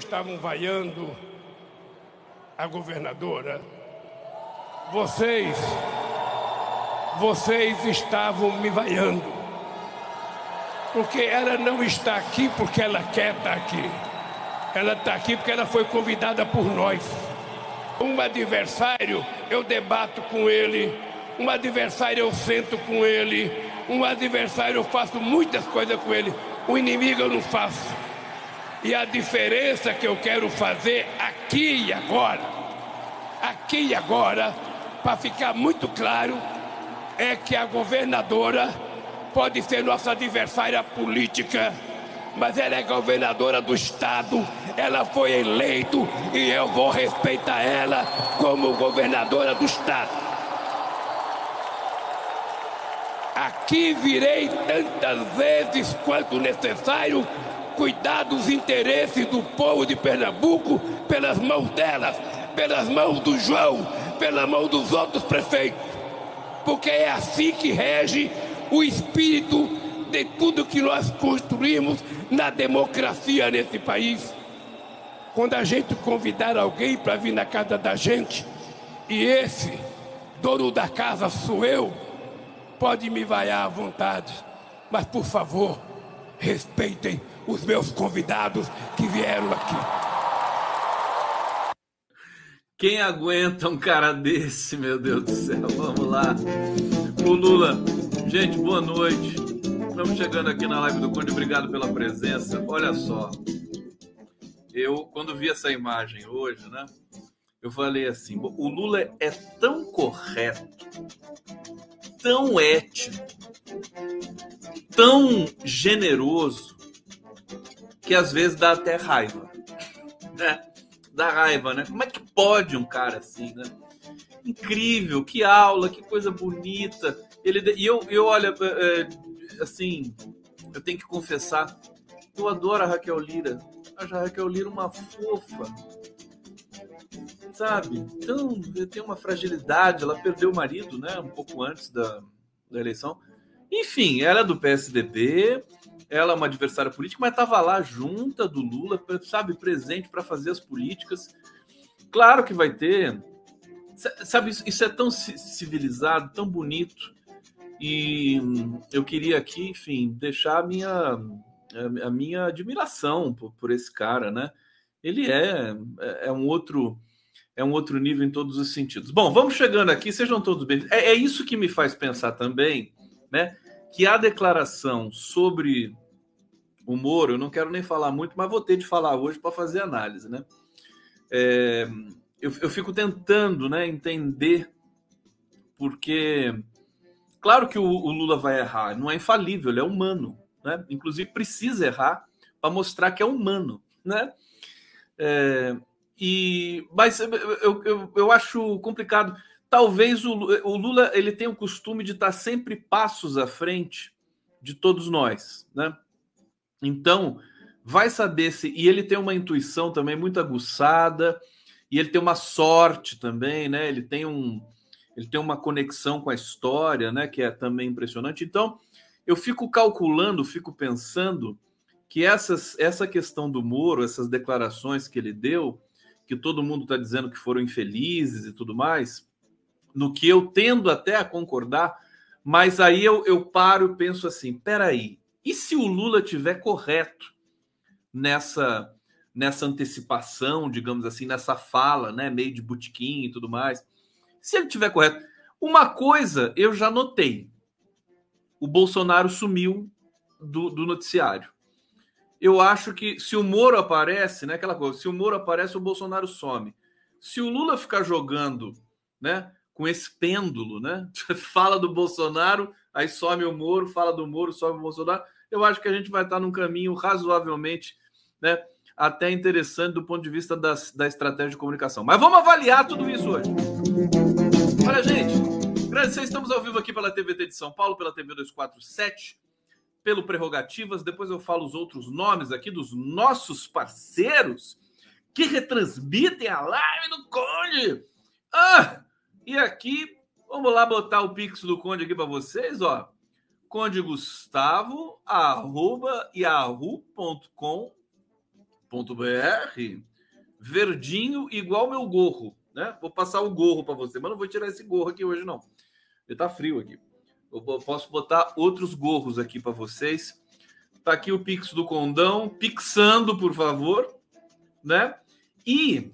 estavam vaiando a governadora, vocês, vocês estavam me vaiando. Porque ela não está aqui porque ela quer estar aqui. Ela está aqui porque ela foi convidada por nós. Um adversário, eu debato com ele. Um adversário, eu sento com ele. Um adversário, eu faço muitas coisas com ele. O inimigo, eu não faço. E a diferença que eu quero fazer aqui e agora, aqui e agora, para ficar muito claro, é que a governadora pode ser nossa adversária política, mas ela é governadora do estado, ela foi eleita e eu vou respeitar ela como governadora do estado. Aqui virei tantas vezes quanto necessário cuidar dos interesses do povo de Pernambuco pelas mãos delas, pelas mãos do João, pela mão dos outros prefeitos. Porque é assim que rege o espírito de tudo que nós construímos na democracia nesse país. Quando a gente convidar alguém para vir na casa da gente, e esse dono da casa sou eu, pode me vaiar à vontade, mas por favor, respeitem os meus convidados que vieram aqui. Quem aguenta um cara desse, meu Deus do céu? Vamos lá. O Lula Gente, boa noite. Estamos chegando aqui na live do Conde. Obrigado pela presença. Olha só. Eu, quando vi essa imagem hoje, né? Eu falei assim: o Lula é tão correto, tão ético, tão generoso, que às vezes dá até raiva. Né? Dá raiva, né? Como é que pode um cara assim, né? Incrível, que aula, que coisa bonita ele, e eu, eu olha, é, é, assim, eu tenho que confessar, eu adoro a Raquel Lira. Acho a Raquel Lira uma fofa. Sabe? Então, tem uma fragilidade. Ela perdeu o marido, né? Um pouco antes da, da eleição. Enfim, ela é do PSDB, ela é uma adversária política, mas estava lá junta do Lula, sabe, presente para fazer as políticas. Claro que vai ter. Sabe, isso é tão civilizado, tão bonito. E eu queria aqui, enfim, deixar a minha, a minha admiração por, por esse cara, né? Ele é, é, é um outro é um outro nível em todos os sentidos. Bom, vamos chegando aqui, sejam todos bem. É, é, isso que me faz pensar também, né? Que a declaração sobre o Moro, eu não quero nem falar muito, mas vou ter de falar hoje para fazer análise, né? É, eu, eu fico tentando né, entender porque Claro que o, o, Lula vai errar, não é infalível, ele é humano, né? Inclusive precisa errar para mostrar que é humano, né? É, e, mas eu, eu, eu acho complicado. Talvez o, o Lula ele tenha o costume de estar sempre passos à frente de todos nós, né? Então, vai saber se. E ele tem uma intuição também muito aguçada, e ele tem uma sorte também, né? Ele tem um, ele tem uma conexão com a história, né, que é também impressionante. Então, eu fico calculando, fico pensando que essas, essa questão do Moro, essas declarações que ele deu, que todo mundo está dizendo que foram infelizes e tudo mais, no que eu tendo até a concordar, mas aí eu, eu paro e penso assim: peraí, e se o Lula tiver correto nessa nessa antecipação, digamos assim, nessa fala, né, meio de butiquim e tudo mais? Se ele tiver correto. Uma coisa eu já notei: o Bolsonaro sumiu do, do noticiário. Eu acho que se o Moro aparece, né, aquela coisa, se o Moro aparece, o Bolsonaro some. Se o Lula ficar jogando, né, com esse pêndulo, né, fala do Bolsonaro, aí some o Moro, fala do Moro, sobe o Bolsonaro, eu acho que a gente vai estar num caminho razoavelmente, né, até interessante do ponto de vista das, da estratégia de comunicação. Mas vamos avaliar tudo isso hoje. Olha, gente, agradecer, estamos ao vivo aqui pela TVT de São Paulo, pela TV 247, pelo Prerrogativas. Depois eu falo os outros nomes aqui dos nossos parceiros que retransmitem a live do Conde. Ah, e aqui, vamos lá botar o Pix do Conde aqui para vocês, ó. Conde Gustavo, arroba yahoo.com.br. Verdinho igual meu gorro, né? Vou passar o gorro para você, mas não vou tirar esse gorro aqui hoje, não. Ele tá frio aqui. Eu posso botar outros gorros aqui para vocês. Tá aqui o Pix do Condão, pixando, por favor, né? E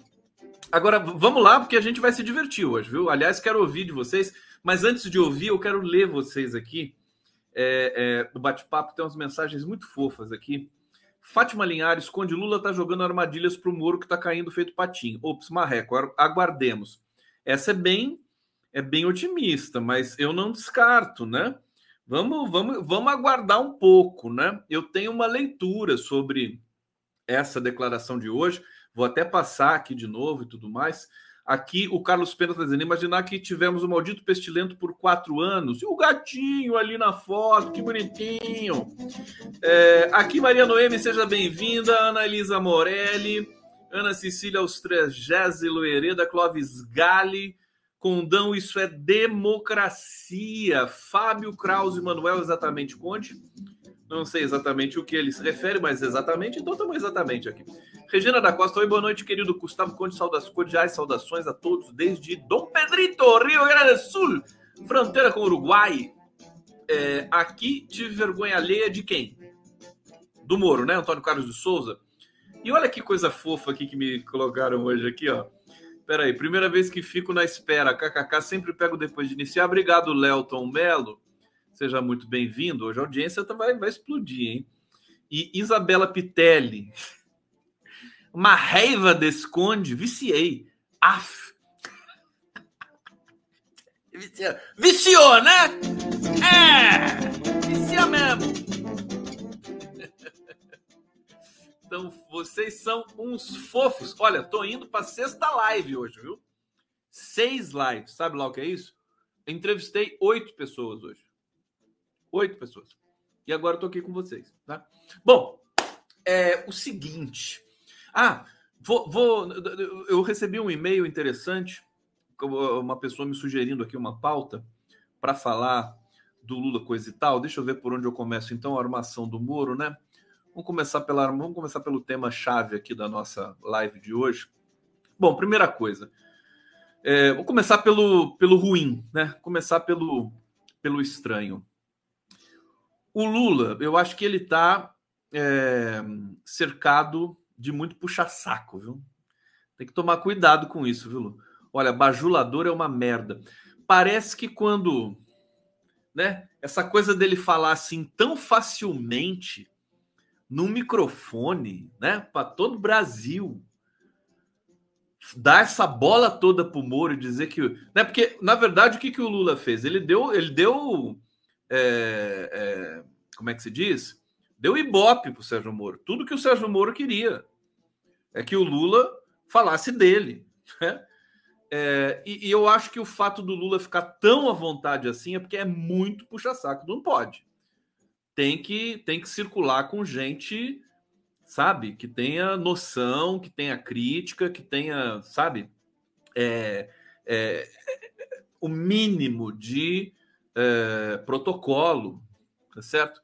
agora vamos lá, porque a gente vai se divertir hoje, viu? Aliás, quero ouvir de vocês, mas antes de ouvir, eu quero ler vocês aqui é, é, bate-papo. Tem umas mensagens muito fofas aqui. Fátima Linhares, Conde Lula tá jogando armadilhas para o Moro que tá caindo feito patinho. Ops, marreco, aguardemos. Essa é bem é bem otimista, mas eu não descarto, né? Vamos, vamos, vamos aguardar um pouco, né? Eu tenho uma leitura sobre essa declaração de hoje, vou até passar aqui de novo e tudo mais. Aqui o Carlos Pena está dizendo: imaginar que tivemos o maldito pestilento por quatro anos, e o gatinho ali na foto, que bonitinho. É, aqui Maria Noemi, seja bem-vinda. Ana Elisa Morelli, Ana Cecília Austrégésilo Hereda, Clóvis Gale. Condão, isso é democracia. Fábio Krause Manuel, exatamente, Conte. Não sei exatamente o que ele se refere, mas exatamente, então estamos exatamente aqui. Regina da Costa, oi, boa noite, querido Gustavo Conte, saudações, cordiais saudações a todos desde Dom Pedrito, Rio Grande do Sul, fronteira com o Uruguai. É, aqui tive vergonha alheia de quem? Do Moro, né? Antônio Carlos de Souza. E olha que coisa fofa aqui que me colocaram hoje aqui, ó. Peraí, primeira vez que fico na espera. KKK sempre pego depois de iniciar. Obrigado, Léo Melo. Seja muito bem-vindo. Hoje a audiência tá, vai, vai explodir, hein? E Isabela Pitelli. Uma raiva desconde. Viciei. Af. Viciou, né? É! Vicia mesmo. Então, vocês são uns fofos. Olha, tô indo para sexta live hoje, viu? Seis lives. Sabe lá o que é isso? entrevistei oito pessoas hoje. Oito pessoas. E agora eu tô aqui com vocês, tá? Bom, é o seguinte. Ah, vou, vou eu recebi um e-mail interessante, uma pessoa me sugerindo aqui uma pauta para falar do Lula coisa e tal. Deixa eu ver por onde eu começo então a armação do Moro, né? Vamos começar, pela, vamos começar pelo tema chave aqui da nossa live de hoje. Bom, primeira coisa. É, vou começar pelo, pelo ruim, né? Começar pelo, pelo estranho. O Lula, eu acho que ele está é, cercado de muito puxa-saco, viu? Tem que tomar cuidado com isso, viu, Olha, bajulador é uma merda. Parece que quando, né? Essa coisa dele falar assim tão facilmente num microfone, né, para todo o Brasil, dar essa bola toda pro Moro e dizer que, né, porque na verdade o que, que o Lula fez? Ele deu, ele deu, é, é, como é que se diz? Deu ibope pro Sérgio Moro. Tudo que o Sérgio Moro queria é que o Lula falasse dele, né? É, e, e, eu acho que o fato do Lula ficar tão à vontade assim é porque é muito puxa-saco, não pode tem que, tem que circular com gente, sabe, que tenha noção, que tenha crítica, que tenha, sabe, é, é, o mínimo de é, protocolo, tá certo?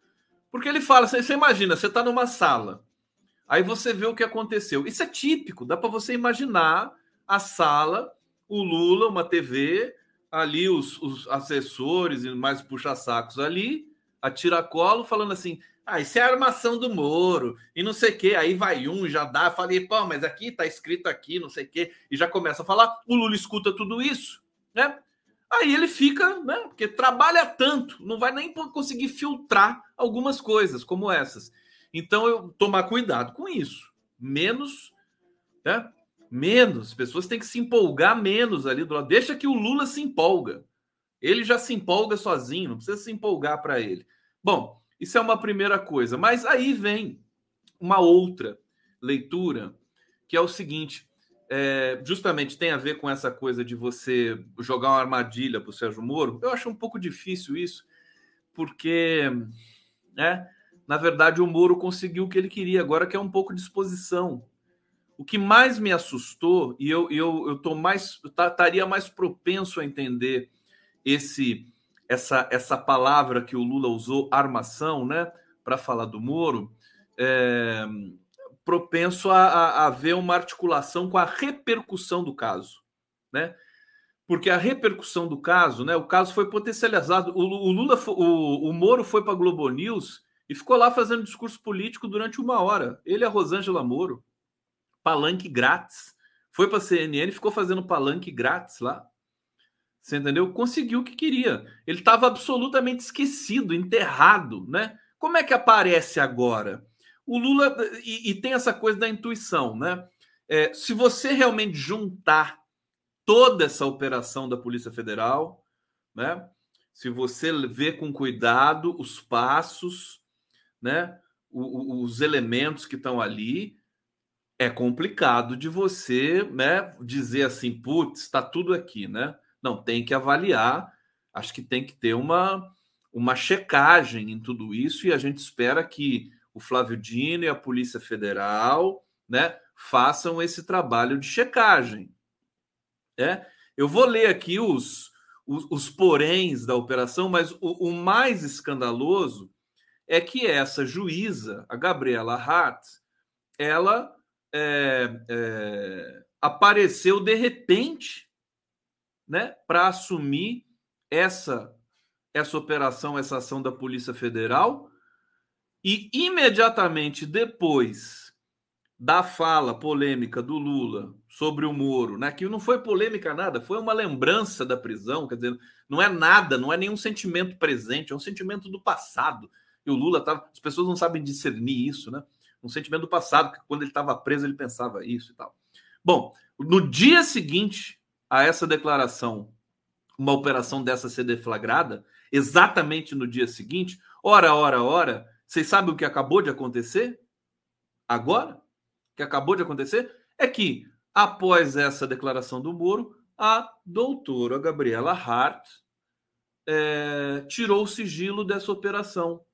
Porque ele fala, você, você imagina, você está numa sala, aí você vê o que aconteceu. Isso é típico, dá para você imaginar a sala, o Lula, uma TV, ali os, os assessores e mais puxa-sacos ali, a tiracolo falando assim: ah, isso é a armação do Moro, e não sei o quê. Aí vai um, já dá, falei, pô, mas aqui tá escrito aqui, não sei o quê, e já começa a falar. O Lula escuta tudo isso, né? Aí ele fica, né? Porque trabalha tanto, não vai nem conseguir filtrar algumas coisas como essas. Então, eu tomar cuidado com isso. Menos, né? Menos. Pessoas têm que se empolgar menos ali do lado. Deixa que o Lula se empolga. Ele já se empolga sozinho, não precisa se empolgar para ele. Bom, isso é uma primeira coisa, mas aí vem uma outra leitura, que é o seguinte: é, justamente tem a ver com essa coisa de você jogar uma armadilha para o Sérgio Moro. Eu acho um pouco difícil isso, porque, né, na verdade, o Moro conseguiu o que ele queria, agora que é um pouco de exposição. O que mais me assustou, e eu, eu, eu mais estaria mais propenso a entender esse essa, essa palavra que o Lula usou, armação, né, para falar do Moro, é, propenso a, a, a ver uma articulação com a repercussão do caso, né? Porque a repercussão do caso, né? O caso foi potencializado. O, o Lula, o, o Moro foi para a Globo News e ficou lá fazendo discurso político durante uma hora. Ele e a Rosângela Moro, palanque grátis. Foi para a CNN ficou fazendo palanque grátis lá. Você entendeu? Conseguiu o que queria. Ele estava absolutamente esquecido, enterrado, né? Como é que aparece agora? O Lula e, e tem essa coisa da intuição, né? É, se você realmente juntar toda essa operação da Polícia Federal, né? Se você vê com cuidado os passos, né? O, os elementos que estão ali, é complicado de você, né? Dizer assim, putz, está tudo aqui, né? Não, tem que avaliar. Acho que tem que ter uma, uma checagem em tudo isso e a gente espera que o Flávio Dino e a Polícia Federal né, façam esse trabalho de checagem. É? Eu vou ler aqui os, os, os poréns da operação, mas o, o, mais escandaloso é que essa juíza, a Gabriela Hart, ela é, é, apareceu de repente né, para assumir essa essa operação, essa ação da Polícia Federal e imediatamente depois da fala polêmica do Lula sobre o Moro, né, que não foi polêmica nada, foi uma lembrança da prisão, quer dizer, não é nada, não é nenhum sentimento presente, é um sentimento do passado. E o Lula tava, as pessoas não sabem discernir isso, né? Um sentimento do passado, que quando ele estava preso ele pensava isso e tal. Bom, no dia seguinte a essa declaração, uma operação dessa ser deflagrada, exatamente no dia seguinte, ora, ora, ora, vocês sabem o que acabou de acontecer? Agora? O que acabou de acontecer é que, após essa declaração do Moro, a doutora Gabriela Hart é, tirou o sigilo dessa operação.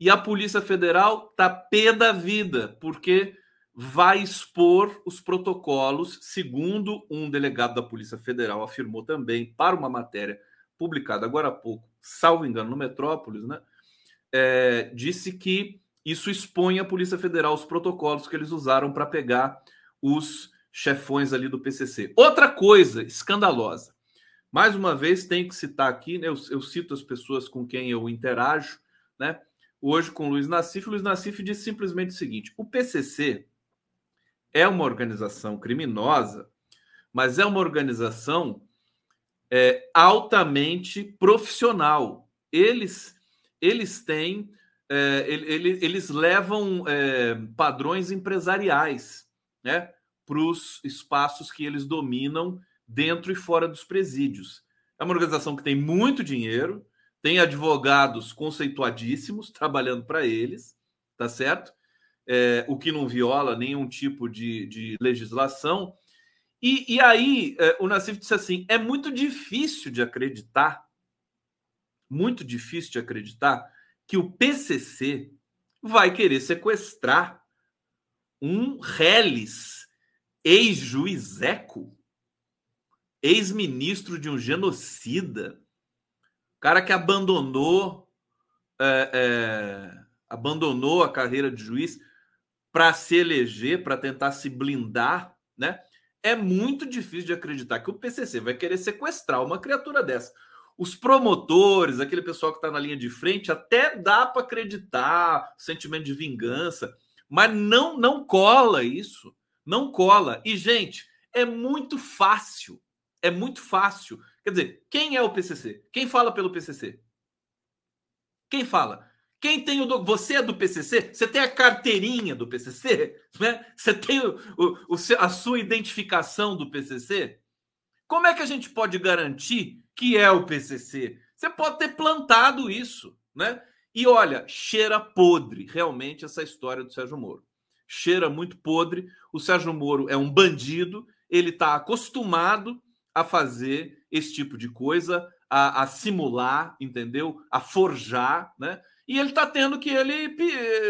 E a Polícia Federal está pé da vida, porque vai expor os protocolos, segundo um delegado da Polícia Federal afirmou também para uma matéria publicada agora há pouco, salvo engano, no Metrópolis, né? É, disse que isso expõe à Polícia Federal os protocolos que eles usaram para pegar os chefões ali do PCC. Outra coisa escandalosa. Mais uma vez, tenho que citar aqui, né, eu, eu cito as pessoas com quem eu interajo, né? Hoje com o Luiz Nassif, o Luiz Nassif disse simplesmente o seguinte: o PCC é uma organização criminosa, mas é uma organização é, altamente profissional. Eles, eles têm, é, eles, levam é, padrões empresariais né, para os espaços que eles dominam dentro e fora dos presídios. É uma organização que tem muito dinheiro, tem advogados conceituadíssimos trabalhando para eles, tá certo? é, o que não viola nenhum tipo de, de legislação. E, e aí é, o Nassif disse assim: é muito difícil de acreditar, muito difícil de acreditar que o PCC vai querer sequestrar um reles, ex-juizeco, ex-ministro de um genocida, cara que abandonou é, é, abandonou a carreira de juiz para se eleger, para tentar se blindar, né? É muito difícil de acreditar que o PCC vai querer sequestrar uma criatura dessa. Os promotores, aquele pessoal que está na linha de frente, até dá para acreditar, sentimento de vingança, mas não não cola isso, não cola. E gente, é muito fácil, é muito fácil. Quer dizer, quem é o PCC? Quem fala pelo PCC? Quem fala? Quem tem o. Você é do PCC? Você tem a carteirinha do PCC? Né? Você tem o, o, a sua identificação do PCC? Como é que a gente pode garantir que é o PCC? Você pode ter plantado isso, né? E olha, cheira podre, realmente, essa história do Sérgio Moro. Cheira muito podre. O Sérgio Moro é um bandido, ele está acostumado a fazer esse tipo de coisa, a, a simular, entendeu? A forjar, né? E ele está tendo que ele,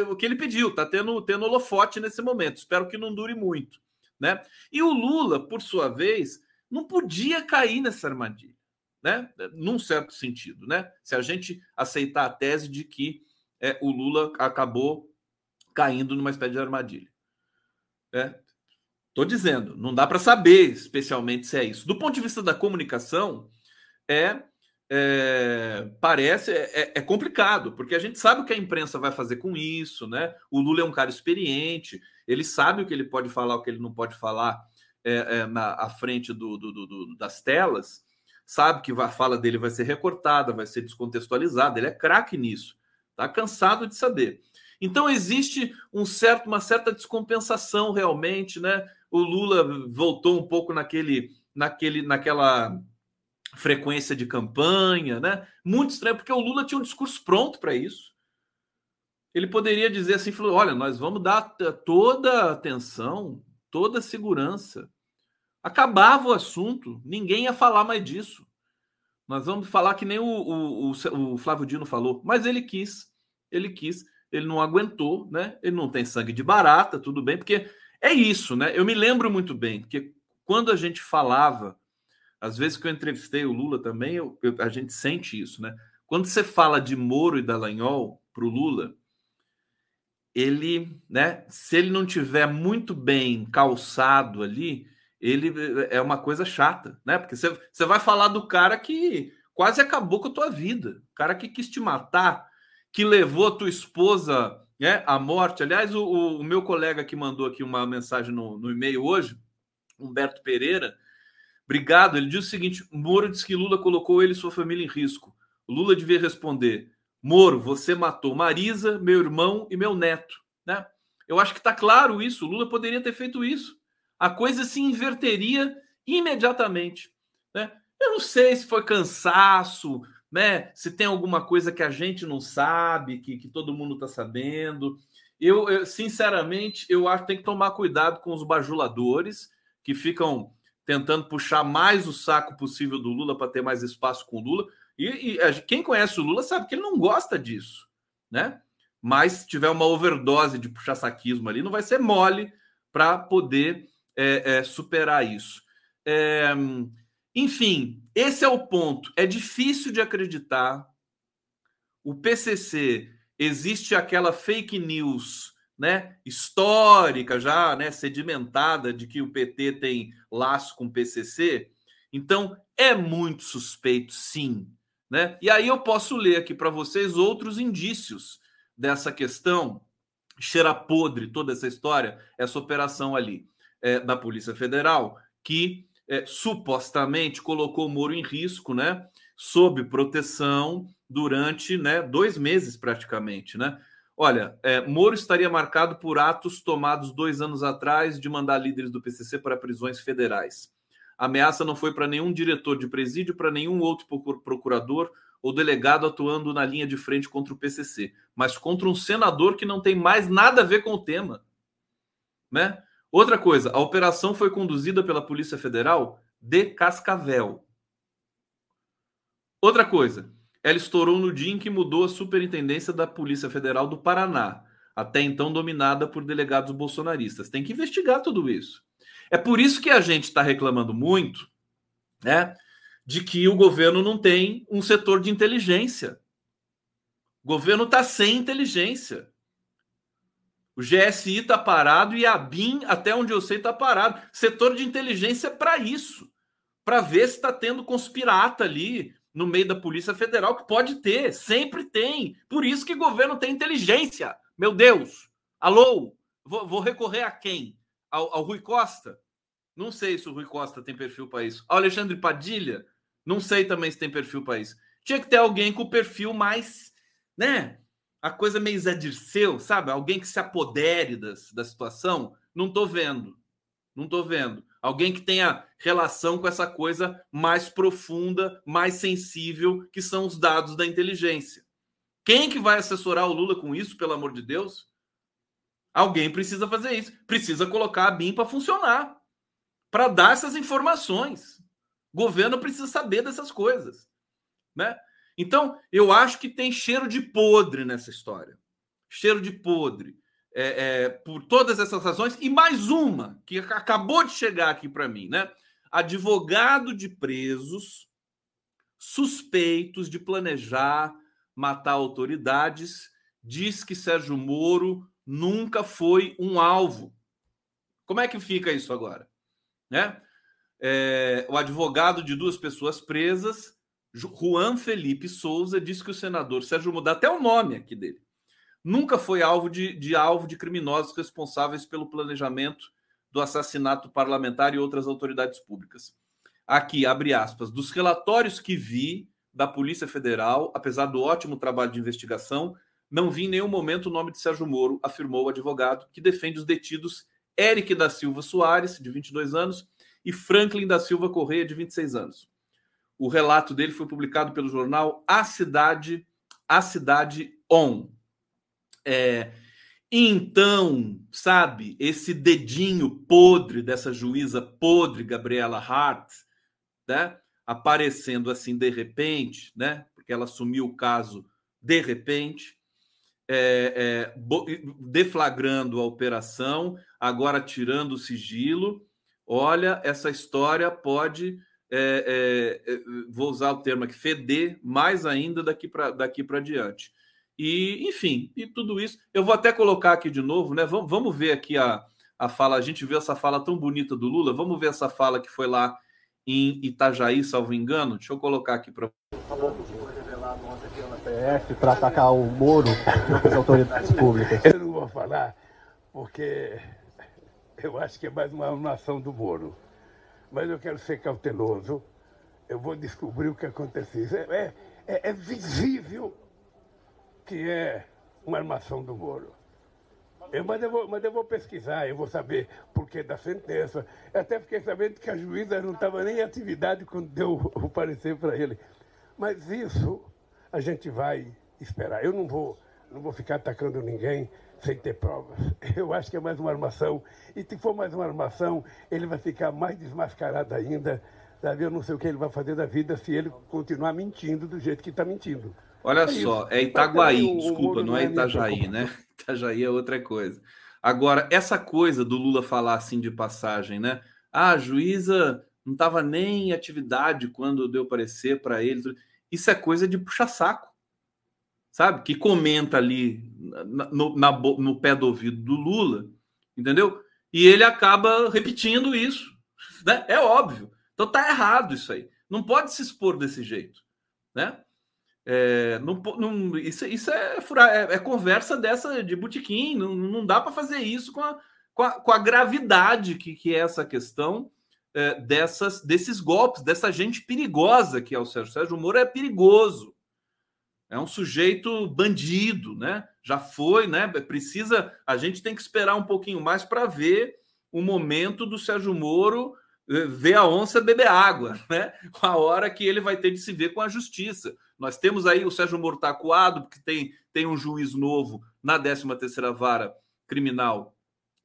o que ele pediu, está tendo, tendo holofote nesse momento. Espero que não dure muito. Né? E o Lula, por sua vez, não podia cair nessa armadilha. Né? Num certo sentido, né? Se a gente aceitar a tese de que é, o Lula acabou caindo numa espécie de armadilha. Estou é, dizendo, não dá para saber especialmente se é isso. Do ponto de vista da comunicação, é, é parece é, é, é, complicado, porque a gente sabe o que a imprensa vai fazer com isso, né? O Lula é um cara experiente, ele sabe o que ele pode falar, o que ele não pode falar é, é, na à frente do, do, do, das telas, sabe que a fala dele vai ser recortada, vai ser descontextualizada, ele é craque nisso, tá cansado de saber. Então existe um certo, uma certa descompensação realmente, né? O Lula voltou um pouco naquele, naquele, naquela frequência de campanha, né? Muito estranho, porque o Lula tinha um discurso pronto para isso. Ele poderia dizer assim, falou, olha, nós vamos dar toda atenção, toda segurança. Acabava o assunto, ninguém ia falar mais disso. Nós vamos falar que nem o, o, o, o Flávio Dino falou, mas ele quis, ele quis, ele não aguentou, né? Ele não tem sangue de barata, tudo bem, porque é isso, né? Eu me lembro muito bem, porque quando a gente falava às vezes que eu entrevistei o Lula também, eu, eu, a gente sente isso, né? Quando você fala de Moro e Dallagnol para o Lula, ele, né? Se ele não tiver muito bem calçado ali, ele é uma coisa chata, né? Porque você, vai falar do cara que quase acabou com a tua vida, o cara que quis te matar, que levou a tua esposa né, à morte. Aliás, o, o meu colega que mandou aqui uma mensagem no, no e-mail hoje, Humberto Pereira, Obrigado. Ele diz o seguinte: Moro diz que Lula colocou ele e sua família em risco. Lula devia responder: Moro, você matou Marisa, meu irmão e meu neto. Né? Eu acho que está claro isso. Lula poderia ter feito isso. A coisa se inverteria imediatamente. Né? Eu não sei se foi cansaço, né? se tem alguma coisa que a gente não sabe, que, que todo mundo está sabendo. Eu, eu, sinceramente, eu acho que tem que tomar cuidado com os bajuladores que ficam tentando puxar mais o saco possível do Lula para ter mais espaço com o Lula. E, e, quem conhece o Lula sabe que ele não gosta disso, né? Mas se tiver uma overdose de puxar saquismo ali, não vai ser mole para poder é, é, superar isso. É, enfim, esse é o ponto. É difícil de acreditar. O PCC existe aquela fake news né, histórica já, né, sedimentada de que o PT tem laço com o PCC. Então, é muito suspeito, sim, né? E aí eu posso ler aqui para vocês outros indícios dessa questão. Cheira podre toda essa história, essa operação ali é, da Polícia Federal, que é, supostamente colocou o Moro em risco, né? Sob proteção durante né, dois meses praticamente, né? Olha, é, Moro estaria marcado por atos tomados dois anos atrás de mandar líderes do PCC para prisões federais. A ameaça não foi para nenhum diretor de presídio, para nenhum outro procurador ou delegado atuando na linha de frente contra o PCC, mas contra um senador que não tem mais nada a ver com o tema. Né? Outra coisa, a operação foi conduzida pela Polícia Federal de Cascavel. Outra coisa, ela estourou no dia em que mudou a superintendência da Polícia Federal do Paraná, até então dominada por delegados bolsonaristas. Tem que investigar tudo isso. É por isso que a gente está reclamando muito, né, de que o governo não tem um setor de inteligência. O governo está sem inteligência. O GSI está parado e a BIM, até onde eu sei, está parado. Setor de inteligência é para isso, para ver se está tendo conspirata ali, no meio da Polícia Federal, que pode ter, sempre tem. Por isso que governo tem inteligência. Meu Deus! Alô? Vou, vou recorrer a quem? Ao, ao, Rui Costa? Não sei se o Rui Costa tem perfil para isso. Ao Alexandre Padilha? Não sei também se tem perfil para isso. Tinha que ter alguém com perfil mais, né? A coisa meio Zé Dirceu, sabe? Alguém que se apodere das, da situação. Não tô vendo. Não tô vendo. Alguém que tenha relação com essa coisa mais profunda, mais sensível, que são os dados da inteligência. Quem que vai assessorar o Lula com isso, pelo amor de Deus? Alguém precisa fazer isso. Precisa colocar a BIM para funcionar, para dar essas informações. O governo precisa saber dessas coisas, né? Então, eu acho que tem cheiro de podre nessa história. Cheiro de podre é, é, por todas essas razões, e mais uma que acabou de chegar aqui para mim, né? Advogado de presos suspeitos de planejar matar autoridades, diz que Sérgio Moro nunca foi um alvo. Como é que fica isso agora? Né? É, o advogado de duas pessoas presas, Juan Felipe Souza, disse que o senador Sérgio dá até o nome aqui dele, nunca foi alvo de, de alvo de criminosos responsáveis pelo planejamento do assassinato parlamentar e outras autoridades públicas. Aqui, abre aspas, dos relatórios que vi da Polícia Federal, apesar do ótimo trabalho de investigação, não vi em nenhum momento o nome de Sérgio Moro, afirmou o advogado que defende os detidos Eric da Silva Soares, de 22 anos, e Franklin da Silva Correia, de 26 anos. O relato dele foi publicado pelo jornal A Cidade, A Cidade On. É, então, sabe, esse dedinho podre dessa juíza podre, Gabriela Hart, né? Aparecendo assim de repente, né? Porque ela assumiu o caso de repente, é, é, deflagrando a operação, agora tirando o sigilo. Olha, essa história pode, é, é, é vou usar o termo aqui, feder mais ainda daqui para daqui diante. E, enfim, e tudo isso. Eu vou até colocar aqui de novo, né? Vamos, vamos ver aqui a, a fala. A gente viu essa fala tão bonita do Lula. Vamos ver essa fala que foi lá em Itajaí, salvo engano. Deixa eu colocar aqui para. para atacar o Moro e as autoridades públicas. Eu não vou falar, porque eu acho que é mais uma ação do Moro. Mas eu quero ser cauteloso. Eu vou descobrir o que aconteceu. É, é, é visível que é uma armação do Moro. Eu, mas, eu vou, mas eu vou pesquisar, eu vou saber por que da sentença. Eu até fiquei sabendo que a juíza não estava nem em atividade quando deu o parecer para ele. Mas isso a gente vai esperar. Eu não vou, não vou ficar atacando ninguém sem ter provas. Eu acho que é mais uma armação. E se for mais uma armação, ele vai ficar mais desmascarado ainda. Sabe? Eu não sei o que ele vai fazer da vida se ele continuar mentindo do jeito que está mentindo. Olha é só, é Itaguaí, desculpa, não é Itajaí, né? Itajaí é outra coisa. Agora, essa coisa do Lula falar assim de passagem, né? Ah, a juíza não estava nem em atividade quando deu parecer para ele. Isso é coisa de puxa-saco, sabe? Que comenta ali no, na, no pé do ouvido do Lula, entendeu? E ele acaba repetindo isso, né? É óbvio. Então tá errado isso aí. Não pode se expor desse jeito, né? É, não, não, isso, isso é, é, é, conversa dessa de botequim, não, não dá para fazer isso com a, com a, com a, gravidade que, que é essa questão é, dessas, desses golpes, dessa gente perigosa que é o Sérgio. Sérgio Moro é perigoso, é um sujeito bandido, né? Já foi, né? Precisa, a gente tem que esperar um pouquinho mais para ver o momento do Sérgio Moro é, ver a onça beber água, né? A hora que ele vai ter de se ver com a justiça. Nós temos aí o Sérgio Moro tá acuado, porque tem, tem um juiz novo na 13ª Vara Criminal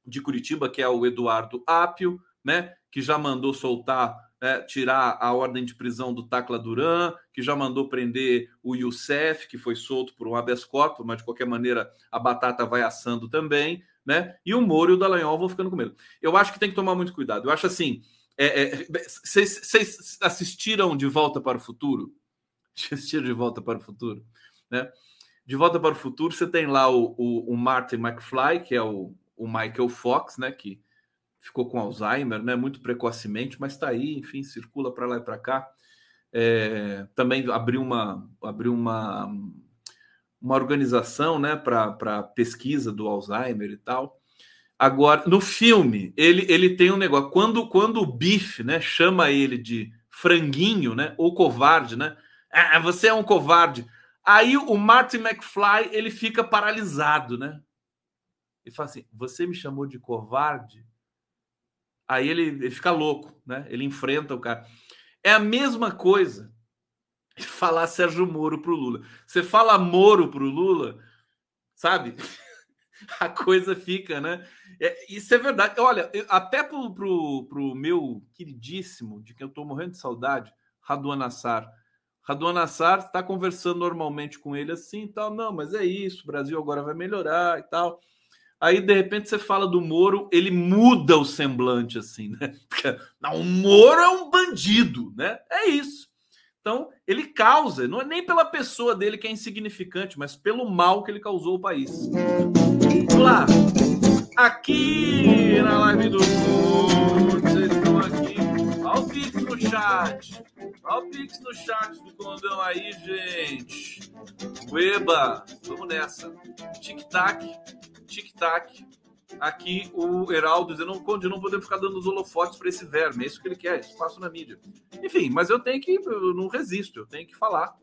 de Curitiba, que é o Eduardo Apio, né, que já mandou soltar, é, tirar a ordem de prisão do Tacla Duran, que já mandou prender o Youssef, que foi solto por um habeas corpus, mas de qualquer maneira a batata vai assando também, né? E o Moro e o Dallagnol vão ficando com medo. Eu acho que tem que tomar muito cuidado. Eu acho assim, vocês é, é, assistiram De Volta para o Futuro? assistir De Volta para o Futuro, né? De Volta para o Futuro, você tem lá o, o, o Martin McFly, que é o, o Michael Fox, né? Que ficou com Alzheimer, né? Muito precocemente, mas está aí, enfim, circula para lá e para cá. É, também abriu uma, abriu uma, uma organização, né? Para pesquisa do Alzheimer e tal. Agora, no filme, ele, ele tem um negócio. Quando, quando o Biff né, chama ele de franguinho, né? Ou covarde, né? Ah, você é um covarde. Aí o Martin McFly ele fica paralisado, né? Ele fala assim: Você me chamou de covarde? Aí ele, ele fica louco, né? Ele enfrenta o cara. É a mesma coisa falar Sérgio Moro pro Lula. Você fala Moro pro Lula, sabe? A coisa fica, né? É, isso é verdade. Olha, até pro, pro, pro meu queridíssimo, de quem eu tô morrendo de saudade, Raduan Assar Raduan Nassar está conversando normalmente com ele assim e tal. Não, mas é isso, o Brasil agora vai melhorar e tal. Aí, de repente, você fala do Moro, ele muda o semblante, assim, né? Porque, não, o Moro é um bandido, né? É isso. Então, ele causa, não é nem pela pessoa dele que é insignificante, mas pelo mal que ele causou ao país. Vamos lá. Aqui na live do vocês estão aqui. Olha o Pix no chat. Olha o Pix no chat do condão aí, gente. Ueba, vamos nessa. Tic-tac, tic-tac aqui o Heraldo dizendo, Conde, não podemos ficar dando os holofotes para esse verme, é isso que ele quer, espaço na mídia. Enfim, mas eu tenho que, eu não resisto, eu tenho que falar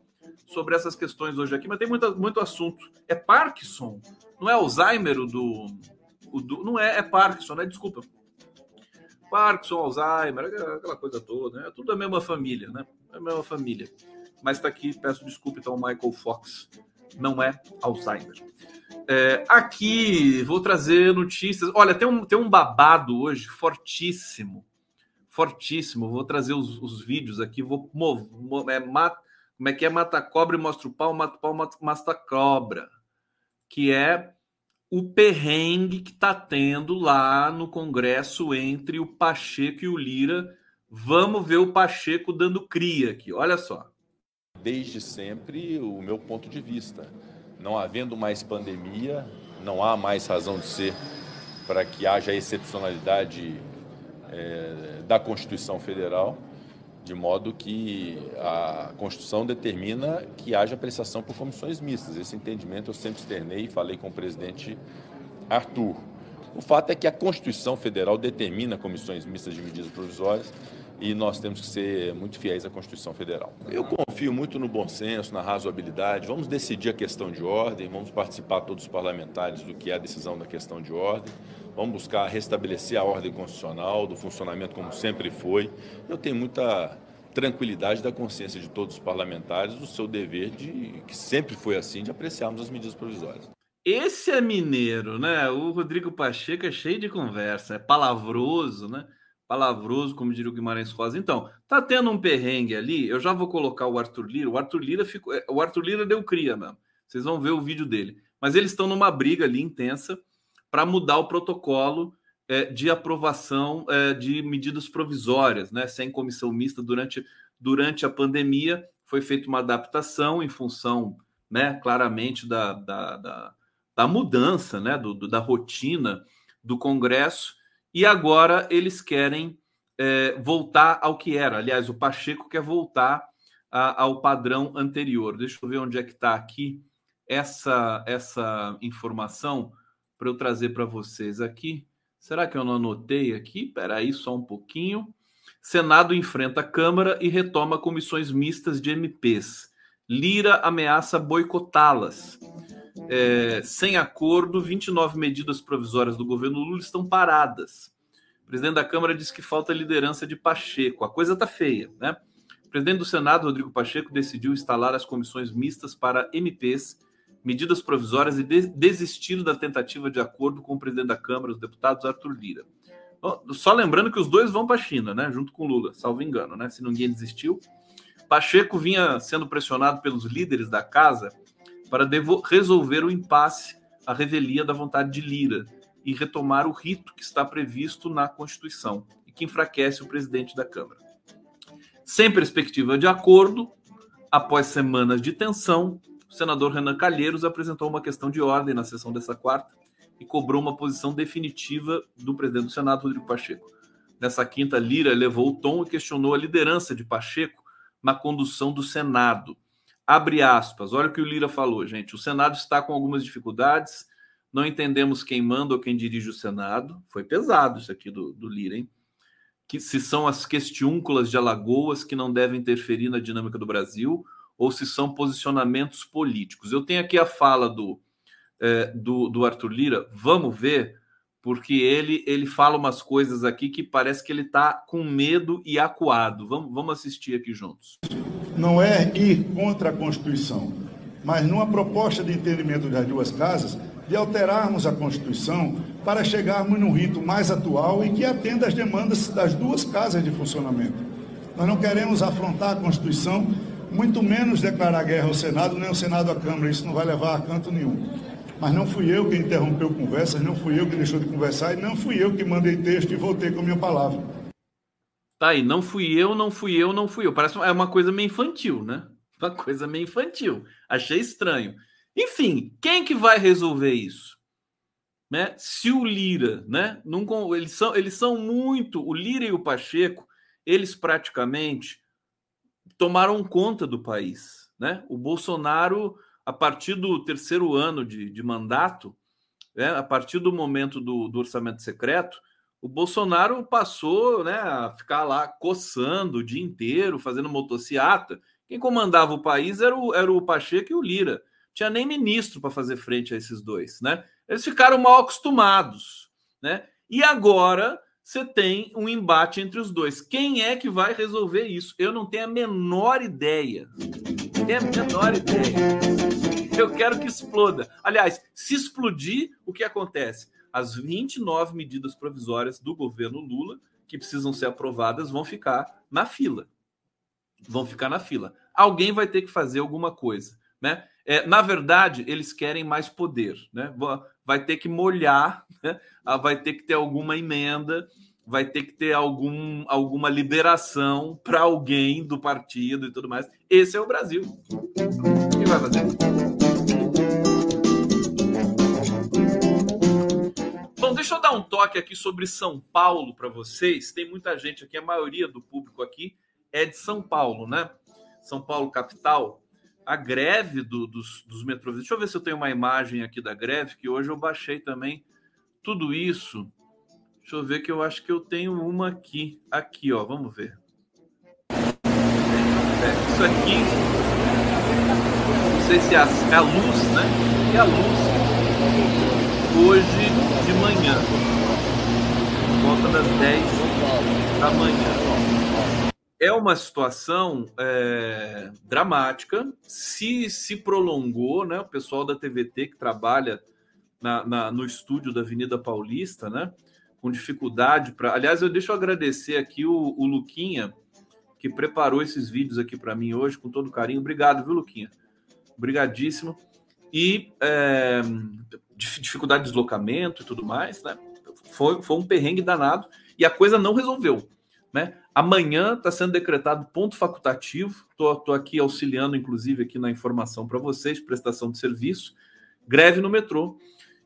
sobre essas questões hoje aqui, mas tem muito, muito assunto. É Parkinson, não é Alzheimer o do, o do. Não é, é Parkinson, né? Desculpa. Parkinson, Alzheimer, aquela coisa toda, né? É tudo a mesma família, né? É a mesma família. Mas está aqui, peço desculpa, então, Michael Fox. Não é Alzheimer. É, aqui vou trazer notícias. Olha, tem um, tem um babado hoje fortíssimo. Fortíssimo. Vou trazer os, os vídeos aqui. Vou é, mat, como é que é? Mata cobra e mostra o pau, mata o pau, mata, cobra. Que é o perrengue que está tendo lá no Congresso entre o Pacheco e o Lira. Vamos ver o Pacheco dando cria aqui. Olha só. Desde sempre, o meu ponto de vista não havendo mais pandemia, não há mais razão de ser para que haja excepcionalidade é, da Constituição Federal, de modo que a Constituição determina que haja apreciação por comissões mistas. Esse entendimento eu sempre externei e falei com o presidente Arthur. O fato é que a Constituição Federal determina comissões mistas de medidas provisórias e nós temos que ser muito fiéis à Constituição Federal. Eu confio muito no bom senso, na razoabilidade. Vamos decidir a questão de ordem, vamos participar todos os parlamentares do que é a decisão da questão de ordem. Vamos buscar restabelecer a ordem constitucional, do funcionamento como sempre foi. Eu tenho muita tranquilidade da consciência de todos os parlamentares do seu dever de que sempre foi assim de apreciarmos as medidas provisórias. Esse é mineiro, né? O Rodrigo Pacheco é cheio de conversa, é palavroso, né? Palavroso, como diria o Guimarães Rosa. Então, tá tendo um perrengue ali. Eu já vou colocar o Arthur Lira. O Arthur Lira ficou. É, o Arthur Lira deu cria mesmo. Vocês vão ver o vídeo dele. Mas eles estão numa briga ali intensa para mudar o protocolo é, de aprovação é, de medidas provisórias, né? Sem comissão mista durante, durante a pandemia. Foi feita uma adaptação em função, né, claramente, da, da, da, da mudança, né? Do, do, da rotina do Congresso e agora eles querem é, voltar ao que era. Aliás, o Pacheco quer voltar a, ao padrão anterior. Deixa eu ver onde é que está aqui essa, essa informação para eu trazer para vocês aqui. Será que eu não anotei aqui? Espera aí só um pouquinho. Senado enfrenta a Câmara e retoma comissões mistas de MPs. Lira ameaça boicotá-las. É, sem acordo, 29 medidas provisórias do governo Lula estão paradas. O presidente da Câmara disse que falta liderança de Pacheco. A coisa está feia, né? O presidente do Senado, Rodrigo Pacheco, decidiu instalar as comissões mistas para MPs, medidas provisórias e de desistir da tentativa de acordo com o presidente da Câmara, os deputados Arthur Lira. Só lembrando que os dois vão para a China, né? Junto com Lula, salvo engano, né? Se ninguém desistiu. Pacheco vinha sendo pressionado pelos líderes da casa para resolver o impasse, a revelia da vontade de Lira e retomar o rito que está previsto na Constituição e que enfraquece o presidente da Câmara. Sem perspectiva de acordo, após semanas de tensão, o senador Renan Calheiros apresentou uma questão de ordem na sessão dessa quarta e cobrou uma posição definitiva do presidente do Senado, Rodrigo Pacheco. Nessa quinta, Lira levou o tom e questionou a liderança de Pacheco na condução do Senado Abre aspas, olha o que o Lira falou, gente. O Senado está com algumas dificuldades, não entendemos quem manda ou quem dirige o Senado. Foi pesado isso aqui do, do Lira, hein? Que se são as questiúnculas de Alagoas que não devem interferir na dinâmica do Brasil, ou se são posicionamentos políticos. Eu tenho aqui a fala do, é, do, do Arthur Lira, vamos ver, porque ele, ele fala umas coisas aqui que parece que ele está com medo e acuado. Vamos, vamos assistir aqui juntos não é ir contra a Constituição, mas numa proposta de entendimento das duas casas, de alterarmos a Constituição para chegarmos num rito mais atual e que atenda às demandas das duas casas de funcionamento. Nós não queremos afrontar a Constituição, muito menos declarar guerra ao Senado, nem ao Senado à Câmara, isso não vai levar a canto nenhum. Mas não fui eu que interrompeu conversas, não fui eu que deixou de conversar e não fui eu que mandei texto e voltei com a minha palavra. Tá aí, não fui eu, não fui eu, não fui eu. Parece é uma coisa meio infantil, né? Uma coisa meio infantil. Achei estranho. Enfim, quem que vai resolver isso? Né? Se o Lira, né? Eles, são, eles são muito. O Lira e o Pacheco, eles praticamente tomaram conta do país. Né? O Bolsonaro, a partir do terceiro ano de, de mandato, né? a partir do momento do, do orçamento secreto, o Bolsonaro passou né, a ficar lá coçando o dia inteiro, fazendo motociata. Quem comandava o país era o, era o Pacheco e o Lira. Tinha nem ministro para fazer frente a esses dois, né? Eles ficaram mal acostumados, né? E agora você tem um embate entre os dois. Quem é que vai resolver isso? Eu não tenho a menor ideia. Não tenho a menor ideia. Eu quero que exploda. Aliás, se explodir, o que acontece? As 29 medidas provisórias do governo Lula, que precisam ser aprovadas, vão ficar na fila. Vão ficar na fila. Alguém vai ter que fazer alguma coisa. Né? É, na verdade, eles querem mais poder. Né? Vai ter que molhar, né? Ah, vai ter que ter alguma emenda, vai ter que ter algum, alguma liberação para alguém do partido e tudo mais. Esse é o Brasil. Quem vai fazer? Deixa eu dar um toque aqui sobre São Paulo para vocês. Tem muita gente aqui, a maioria do público aqui é de São Paulo, né? São Paulo, capital. A greve do, dos, dos. Deixa eu ver se eu tenho uma imagem aqui da greve, que hoje eu baixei também tudo isso. Deixa eu ver que eu acho que eu tenho uma aqui. Aqui, ó, vamos ver. É, isso aqui. Não sei se é a, é a luz, né? É a luz hoje manhã, volta das 10 da manhã. É uma situação é, dramática. Se se prolongou, né? O pessoal da TVT que trabalha na, na, no estúdio da Avenida Paulista, né? Com dificuldade para. Aliás, eu deixo agradecer aqui o, o Luquinha, que preparou esses vídeos aqui para mim hoje com todo carinho. Obrigado, viu, Luquinha? Obrigadíssimo. E é, dificuldade de deslocamento e tudo mais, né? Foi, foi um perrengue danado e a coisa não resolveu. Né? Amanhã está sendo decretado ponto facultativo. Estou aqui auxiliando, inclusive, aqui na informação para vocês, prestação de serviço, greve no metrô.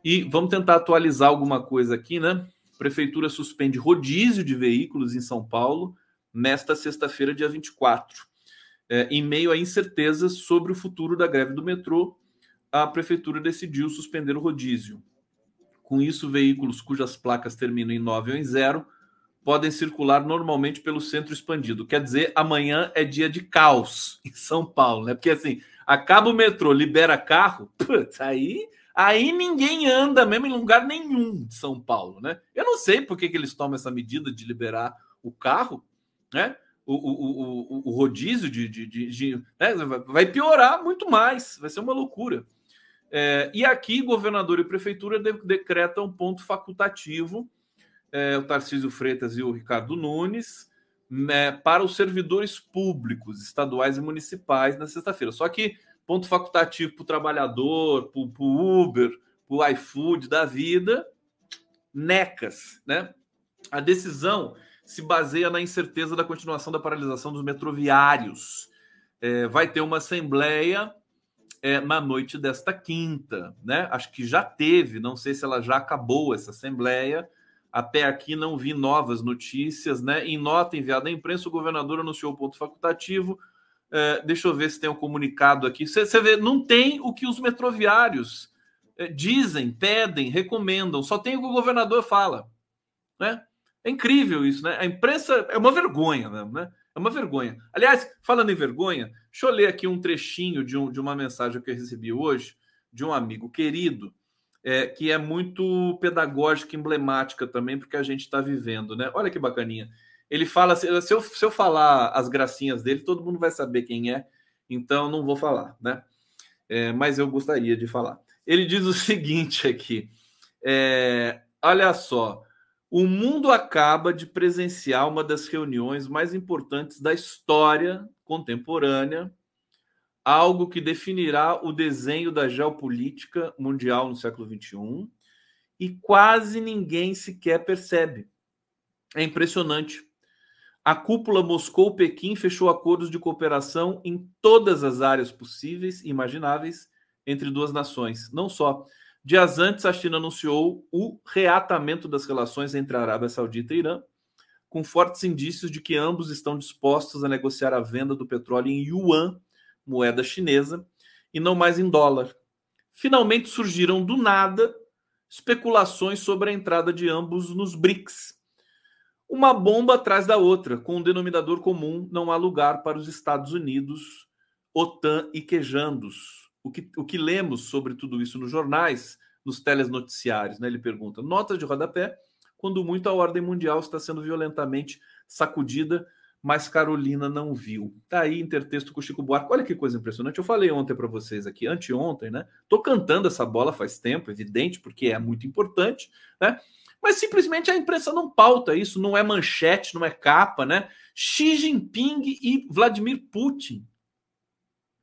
E vamos tentar atualizar alguma coisa aqui, né? Prefeitura suspende rodízio de veículos em São Paulo nesta sexta-feira, dia 24, é, em meio a incertezas sobre o futuro da greve do metrô a prefeitura decidiu suspender o rodízio. Com isso, veículos cujas placas terminam em 9 ou em 0 podem circular normalmente pelo centro expandido. Quer dizer, amanhã é dia de caos em São Paulo, né? Porque assim, acaba o metrô, libera carro, putz, aí, aí ninguém anda mesmo em lugar nenhum de São Paulo, né? Eu não sei por que, que eles tomam essa medida de liberar o carro, né? O, o, o, o rodízio de, de, de, de né? vai piorar muito mais, vai ser uma loucura. É, e aqui, governador e prefeitura de, decretam ponto facultativo, é, o Tarcísio Freitas e o Ricardo Nunes, né, para os servidores públicos, estaduais e municipais, na sexta-feira. Só que ponto facultativo para o trabalhador, para o Uber, para o iFood da vida, necas, né? A decisão se baseia na incerteza da continuação da paralisação dos metroviários. É, vai ter uma assembleia é, na noite desta quinta, né? Acho que já teve, não sei se ela já acabou essa assembleia. Até aqui não vi novas notícias, né? Em nota enviada à imprensa, o governador anunciou o ponto facultativo. É, deixa eu ver se tem um comunicado aqui. Você vê, não tem o que os metroviários é, dizem, pedem, recomendam, só tem o que o governador fala, né? É incrível isso, né? A imprensa é uma vergonha, né? É uma vergonha. Aliás, falando em vergonha, deixa eu ler aqui um trechinho de, um, de uma mensagem que eu recebi hoje de um amigo querido, é, que é muito pedagógica, emblemática também, porque a gente está vivendo, né? Olha que bacaninha. Ele fala, se eu, se eu falar as gracinhas dele, todo mundo vai saber quem é, então não vou falar, né? É, mas eu gostaria de falar. Ele diz o seguinte aqui: é, olha só, o mundo acaba de presenciar uma das reuniões mais importantes da história contemporânea, algo que definirá o desenho da geopolítica mundial no século XXI, e quase ninguém sequer percebe. É impressionante. A cúpula Moscou-Pequim fechou acordos de cooperação em todas as áreas possíveis e imagináveis entre duas nações. Não só. Dias antes, a China anunciou o reatamento das relações entre a Arábia Saudita e Irã, com fortes indícios de que ambos estão dispostos a negociar a venda do petróleo em yuan, moeda chinesa, e não mais em dólar. Finalmente surgiram do nada especulações sobre a entrada de ambos nos BRICS. Uma bomba atrás da outra, com um denominador comum: não há lugar para os Estados Unidos, OTAN e quejandos. O que, o que lemos sobre tudo isso nos jornais, nos telesnoticiários, né? Ele pergunta: notas de rodapé, quando muito a ordem mundial está sendo violentamente sacudida mas Carolina não viu. Tá aí intertexto com o Chico Buarque. Olha que coisa impressionante. Eu falei ontem para vocês aqui, anteontem, né? Tô cantando essa bola faz tempo, evidente, porque é muito importante, né? Mas simplesmente a imprensa não pauta isso, não é manchete, não é capa, né? Xi Jinping e Vladimir Putin.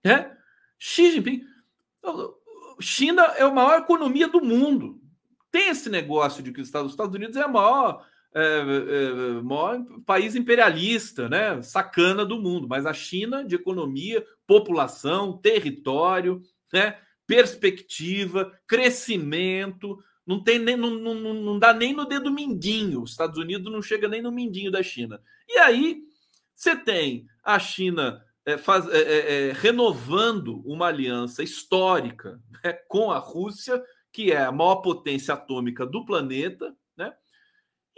Né? Xi Jinping. China é a maior economia do mundo. Tem esse negócio de que os Estados Unidos é a maior é, é, maior país imperialista, né? Sacana do mundo. Mas a China, de economia, população, território, né? perspectiva, crescimento, não tem nem, não, não, não dá nem no dedo mindinho. Os Estados Unidos não chega nem no mindinho da China. E aí você tem a China é, faz, é, é, é renovando uma aliança histórica né, com a Rússia, que é a maior potência atômica do planeta,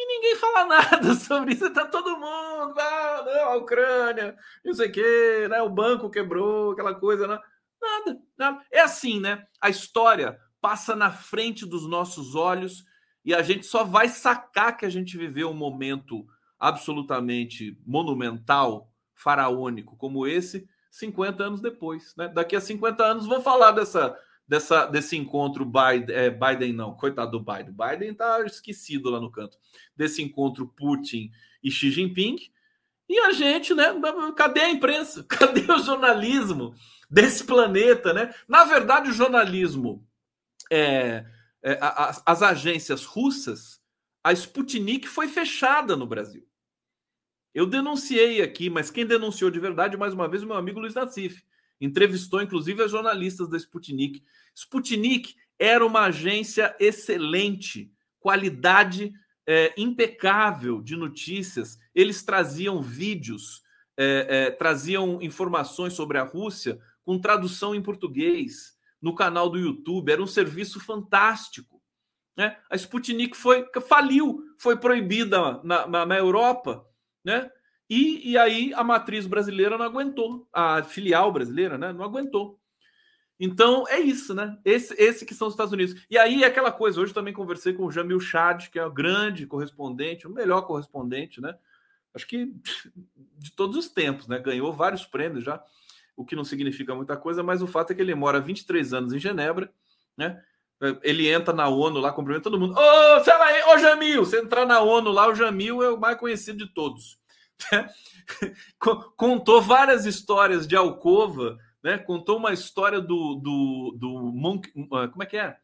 e ninguém fala nada sobre isso. Tá todo mundo, ah, não, a Ucrânia, não sei o quê, né? O banco quebrou, aquela coisa, né? Nada, nada. É assim, né? A história passa na frente dos nossos olhos e a gente só vai sacar que a gente viveu um momento absolutamente monumental, faraônico como esse, 50 anos depois. Né? Daqui a 50 anos vão falar dessa dessa, desse encontro Biden, é, Biden não, coitado do Biden. Biden tá esquecido lá no canto. Desse encontro Putin e Xi Jinping. E a gente, né? Cadê a imprensa? Cadê o jornalismo desse planeta, né? Na verdade, o jornalismo, é, é as, as agências russas, a Sputnik foi fechada no Brasil. Eu denunciei aqui, mas quem denunciou de verdade, mais uma vez, o meu amigo Luiz Nassif. Entrevistou, inclusive, as jornalistas da Sputnik. Sputnik era uma agência excelente, qualidade é, impecável de notícias. Eles traziam vídeos, é, é, traziam informações sobre a Rússia com tradução em português no canal do YouTube. Era um serviço fantástico. Né? A Sputnik foi faliu, foi proibida na, na, na Europa, né? E, e aí a matriz brasileira não aguentou, a filial brasileira, né? Não aguentou. Então é isso, né? Esse, esse que são os Estados Unidos. E aí é aquela coisa. Hoje também conversei com o Jamil Chad, que é o grande correspondente, o melhor correspondente, né? Acho que de todos os tempos, né? Ganhou vários prêmios já, o que não significa muita coisa, mas o fato é que ele mora 23 anos em Genebra, né? Ele entra na ONU lá, cumprimenta todo mundo. Ô, oh, ô Jamil! Você entrar na ONU lá, o Jamil é o mais conhecido de todos. contou várias histórias de alcova, né? Contou uma história do, do, do Monkey, ah, como é que é?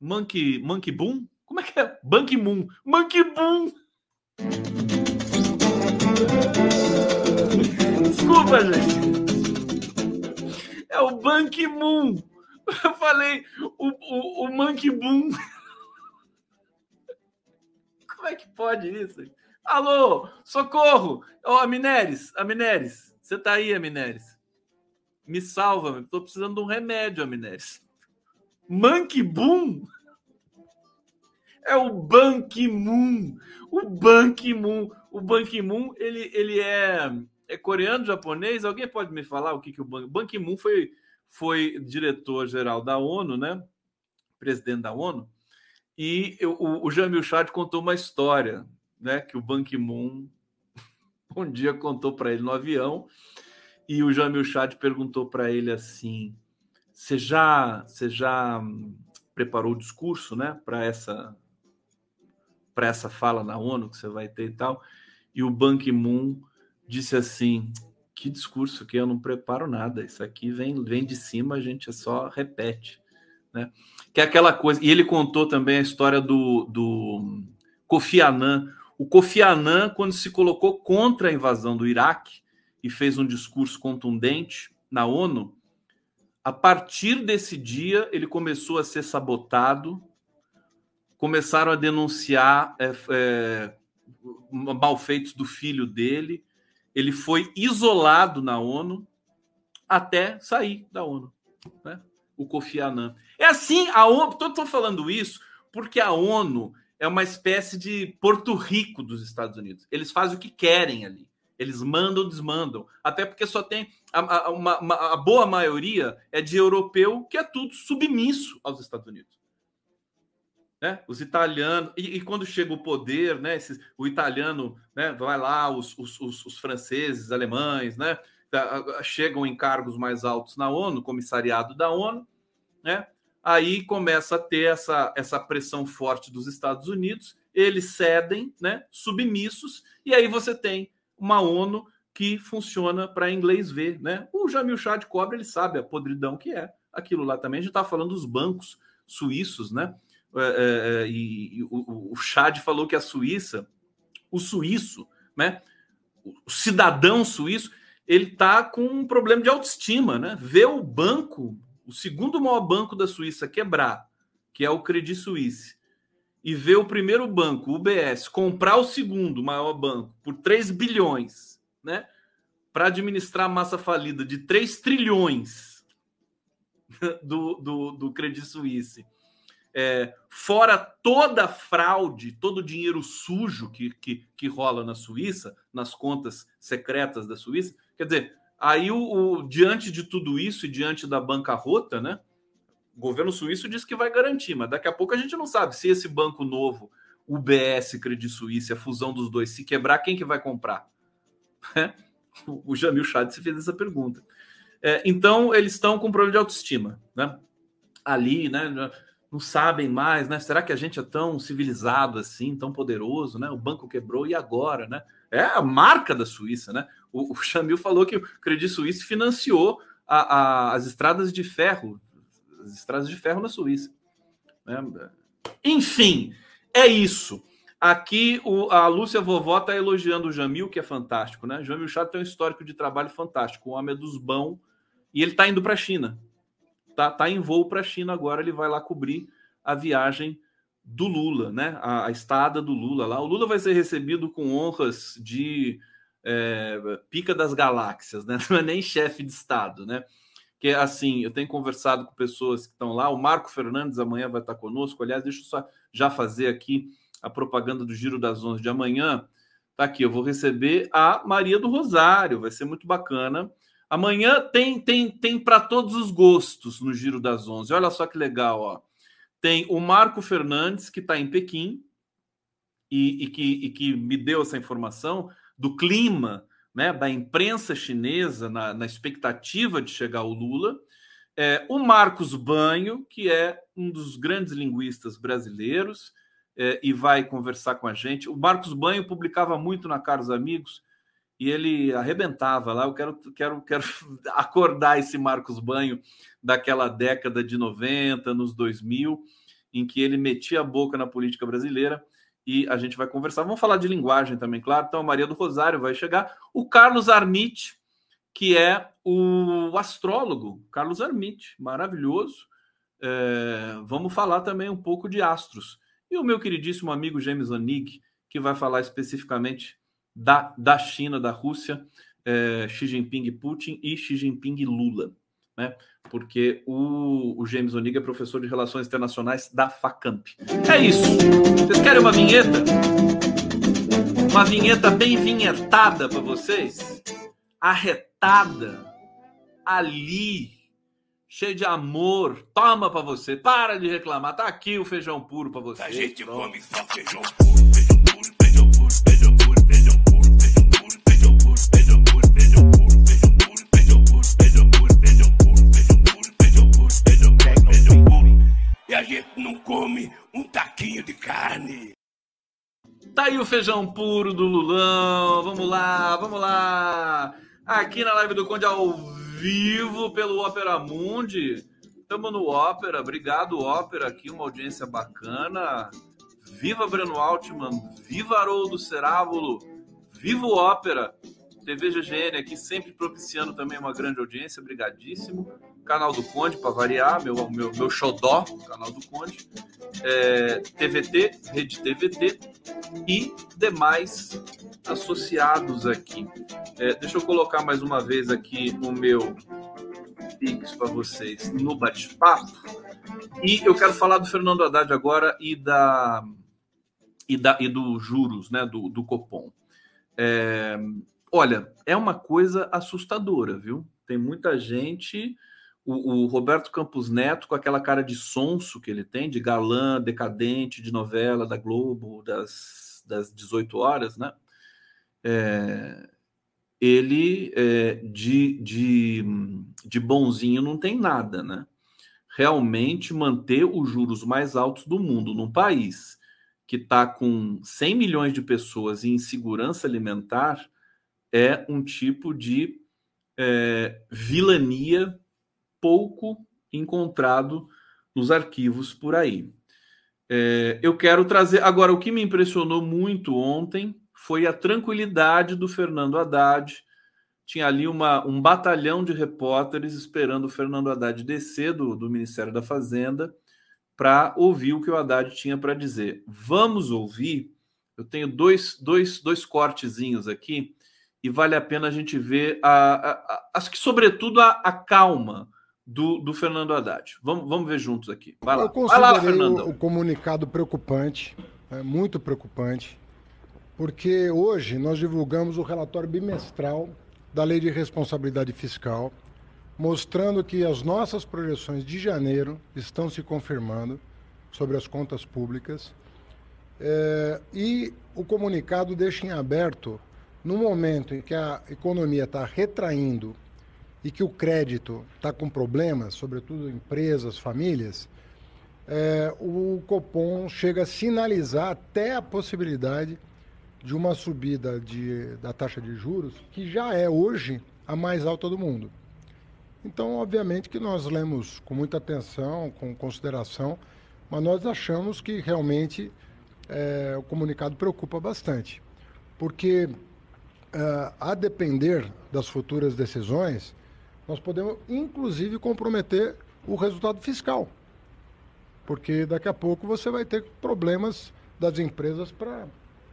Monkey, Monkey Boom? Como é que é? Monkey Moon. Monkey Boom. Desculpa, gente. É o Bank Moon. Eu falei o, o, o Monkey Boom. Como é que pode isso? Alô, socorro! Ó, oh, Amineres, Amineres, você tá aí, Amineres? Me salva, tô precisando de um remédio, Amineres. Monkey Boom? É o Ban Ki-moon. O Ban Ki-moon. O Ban Ki-moon, ele, ele é, é coreano, japonês? Alguém pode me falar o que, que o Ban, Ban Ki-moon foi, foi diretor-geral da ONU, né? Presidente da ONU. E eu, o, o Jamil Chad contou uma história né, que o Ban Ki-moon um dia contou para ele no avião e o Jamil Chad perguntou para ele assim: "Você já, você já preparou o discurso, né, para essa para essa fala na ONU que você vai ter e tal?" E o Ban Ki-moon disse assim: "Que discurso que eu não preparo nada. Isso aqui vem vem de cima, a gente só repete." Né? Que é aquela coisa. E ele contou também a história do, do Kofi Annan, O Kofi Annan, quando se colocou contra a invasão do Iraque e fez um discurso contundente na ONU, a partir desse dia ele começou a ser sabotado, começaram a denunciar é, é, malfeitos do filho dele, ele foi isolado na ONU até sair da ONU, né? o Kofi Annan. É assim, a ONU, estou falando isso porque a ONU é uma espécie de Porto Rico dos Estados Unidos. Eles fazem o que querem ali. Eles mandam, desmandam. Até porque só tem. A, a, uma, a boa maioria é de europeu que é tudo submisso aos Estados Unidos. Né? Os italianos. E, e quando chega o poder, né? Esses, o italiano né? vai lá, os, os, os, os franceses, alemães, né? Chegam em cargos mais altos na ONU, comissariado da ONU, né? Aí começa a ter essa, essa pressão forte dos Estados Unidos, eles cedem, né? Submissos, e aí você tem uma ONU que funciona para inglês ver, né? O Jamil Chad Cobra, ele sabe a podridão que é aquilo lá também. A gente está falando dos bancos suíços, né? É, é, é, e, e o, o Chad falou que a Suíça, o suíço, né? O cidadão suíço, ele tá com um problema de autoestima, né? Ver o banco, o segundo maior banco da Suíça quebrar, que é o Credit Suisse, e ver o primeiro banco, o UBS, comprar o segundo maior banco por 3 bilhões, né? Para administrar a massa falida de 3 trilhões do, do, do Credit Suisse. É, fora toda a fraude, todo o dinheiro sujo que, que, que rola na Suíça, nas contas secretas da Suíça. Quer dizer, aí o, o diante de tudo isso e diante da bancarrota, né? O governo suíço diz que vai garantir, mas daqui a pouco a gente não sabe se esse banco novo, UBS Credit Suisse, a fusão dos dois, se quebrar, quem que vai comprar? É, o Jamil Chad se fez essa pergunta. É, então, eles estão com problema de autoestima, né? Ali, né? Não sabem mais, né? Será que a gente é tão civilizado assim, tão poderoso, né? O banco quebrou e agora, né? É a marca da Suíça, né? O, o Jamil falou que o Credit Suisse financiou a, a, as estradas de ferro as estradas de ferro na Suíça. Né? Enfim, é isso. Aqui o, a Lúcia Vovó está elogiando o Jamil, que é fantástico, né? Jamil Chato tem um histórico de trabalho fantástico. O homem é dos bons e ele está indo para a China. Tá, tá em voo para a China agora. Ele vai lá cobrir a viagem do Lula, né? A, a, estada do Lula lá. O Lula vai ser recebido com honras de é, pica das galáxias, né? Não é nem chefe de Estado, né? que assim, eu tenho conversado com pessoas que estão lá, o Marco Fernandes amanhã vai estar conosco, aliás, deixa eu só já fazer aqui a propaganda do Giro das Onze de amanhã, tá aqui, eu vou receber a Maria do Rosário, vai ser muito bacana, amanhã tem tem tem para todos os gostos no Giro das Onze, olha só que legal, ó, tem o Marco Fernandes, que está em Pequim, e, e, que, e que me deu essa informação do clima né, da imprensa chinesa na, na, expectativa de chegar o Lula, é, o Marcos Banho, que é um dos grandes linguistas brasileiros é, e vai conversar com a gente. O Marcos Banho publicava muito na Caros Amigos e ele arrebentava lá. Eu quero, quero, quero acordar esse Marcos Banho daquela década de 90, nos 2000, em que ele metia a boca na política brasileira e a gente vai conversar. Vamos falar de linguagem também, claro. Então, a Maria do Rosário vai chegar. O Carlos Armit, que é o astrólogo, Carlos Armit, maravilhoso. É, vamos falar também um pouco de astros. E o meu queridíssimo amigo James Onig, que vai falar especificamente da, da China, da Rússia, é, Xi Jinping Putin e Xi Jinping Lula né? Porque o, o James Onig é professor de Relações Internacionais da FACAMP. É isso. Vocês querem uma vinheta? Uma vinheta bem vinhetada para vocês? Arretada. Ali. Cheio de amor. Toma para você. Para de reclamar. Tá aqui o feijão puro para você. A gente Pronto. come só feijão puro, e a gente não come um taquinho de carne. Tá aí o feijão puro do Lulão. Vamos lá, vamos lá. Aqui na live do Conde ao vivo pelo Ópera Mundi. Estamos no Ópera. Obrigado, Ópera. Aqui uma audiência bacana. viva Breno Altman, viva Haroldo Cerávulo, viva Ópera, TV GGN aqui sempre propiciando também uma grande audiência, brigadíssimo. Canal do Conde, para variar, meu, meu, meu xodó, canal do Conde. É, TVT, Rede TVT e demais associados aqui. É, deixa eu colocar mais uma vez aqui o meu Pix para vocês no bate-papo. E eu quero falar do Fernando Haddad agora e da e, da, e do juros, né, do, do Copom. É, olha, é uma coisa assustadora, viu? Tem muita gente. O, o, Roberto Campos Neto, com aquela cara de sonso que ele tem, de galã, decadente, de novela da Globo, das, das 18 horas, né? É, ele é, de, de, de bonzinho não tem nada, né? Realmente manter os juros mais altos do mundo num país que está com 100 milhões de pessoas em insegurança alimentar é um tipo de é, vilania pouco encontrado nos arquivos por aí. É, eu quero trazer. Agora, o que me impressionou muito ontem foi a tranquilidade do Fernando Haddad. Tinha ali uma, um batalhão de repórteres esperando o Fernando Haddad descer do, do Ministério da Fazenda para ouvir o que o Haddad tinha para dizer. Vamos ouvir. Eu tenho dois, dois, dois cortezinhos aqui e vale a pena a gente ver, a, a, a acho que, sobretudo, a, a calma do, do, Fernando Haddad. Vamos, vamos ver juntos aqui. Vai lá. Eu Vai lá, Fernando. O, o comunicado preocupante, é muito preocupante porque hoje nós divulgamos o relatório bimestral da Lei de Responsabilidade Fiscal, mostrando que as nossas projeções de janeiro estão se confirmando sobre as contas públicas. É, e o comunicado deixa em aberto, no momento em que a economia está retraindo e que o crédito está com problemas, sobretudo empresas, famílias, é, o Copom chega a sinalizar até a possibilidade de uma subida de, da taxa de juros que já é hoje a mais alta do mundo. Então, obviamente que nós lemos com muita atenção, com consideração, mas nós achamos que realmente é, o comunicado preocupa bastante, porque é, a depender das futuras decisões, nós podemos inclusive comprometer o resultado fiscal, porque daqui a pouco você vai ter problemas das empresas para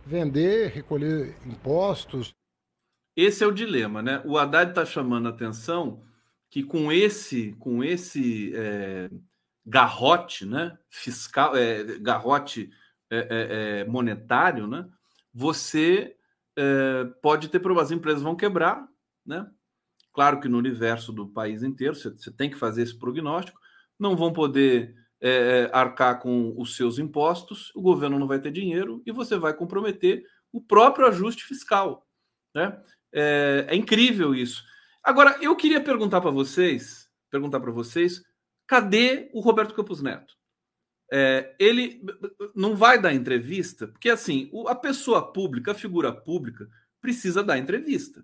vender, recolher impostos. Esse é o dilema, né? O Haddad está chamando a atenção que com esse, com esse é, garrote, né, fiscal, é, garrote é, é, é monetário, né, você é, pode ter problemas, as empresas vão quebrar, né? Claro que no universo do país inteiro você, você tem que fazer esse prognóstico, não vão poder é, é, arcar com os seus impostos, o governo não vai ter dinheiro e você vai comprometer o próprio ajuste fiscal. Né? É, é incrível isso. Agora, eu queria perguntar para vocês, perguntar para vocês, cadê o Roberto Campos Neto? É, ele não vai dar entrevista, porque assim, a pessoa pública, a figura pública, precisa dar entrevista,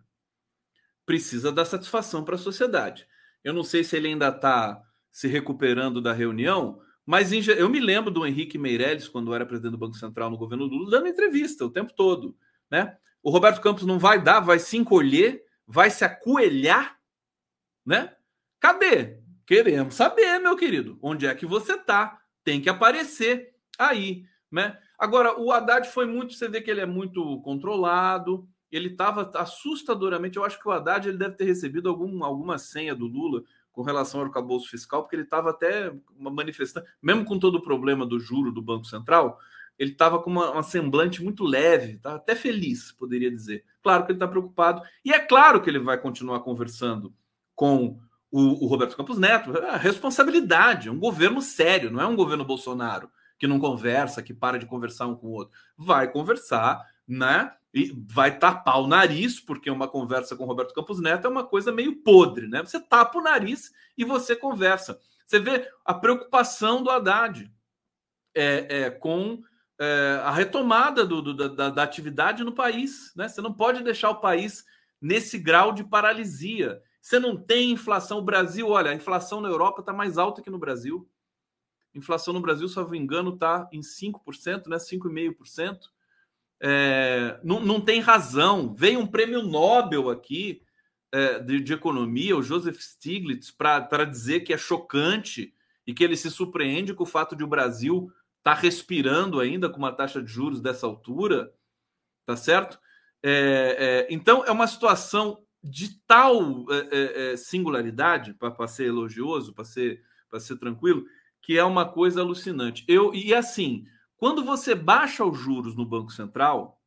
precisa dar satisfação para a sociedade. Eu não sei se ele ainda está se recuperando da reunião, mas em, eu me lembro do Henrique Meirelles, quando era presidente do Banco Central no governo Lula, dando entrevista o tempo todo. Né? O Roberto Campos não vai dar, vai se encolher, vai se acoelhar. Né? Cadê? Queremos saber, meu querido, onde é que você está? Tem que aparecer aí. Né? Agora, o Haddad foi muito, você vê que ele é muito controlado, ele estava assustadoramente. Eu acho que o Haddad ele deve ter recebido algum, alguma senha do Lula com relação ao arcabouço fiscal, porque ele estava até manifestando, mesmo com todo o problema do juro do Banco Central, ele estava com uma, uma, semblante muito leve, tá? até feliz, poderia dizer. Claro que ele está preocupado, e é claro que ele vai continuar conversando com o, o Roberto Campos Neto. É responsabilidade, é um governo sério, não é um governo Bolsonaro que não conversa, que para de conversar um com o outro. Vai conversar, né? E vai tapar o nariz, porque uma conversa com Roberto Campos Neto é uma coisa meio podre, né? Você tapa o nariz e você conversa. Você vê a preocupação do Haddad é, é com é, a retomada do, do, da, da, atividade no país, né? Você não pode deixar o país nesse grau de paralisia. Você não tem inflação. O Brasil, olha, a inflação na Europa está mais alta que no Brasil. Inflação no Brasil, se eu não me engano, está em 5%, né? 5,5%. É, não, não tem razão. Veio um prêmio Nobel aqui é, de, de, economia, o Joseph Stiglitz, para dizer que é chocante e que ele se surpreende com o fato de o Brasil estar tá respirando ainda com uma taxa de juros dessa altura, tá certo? É, é então é uma situação de tal é, é, singularidade, para ser elogioso, para ser, ser tranquilo, que é uma coisa alucinante. Eu, e assim, quando você baixa os juros no Banco Central,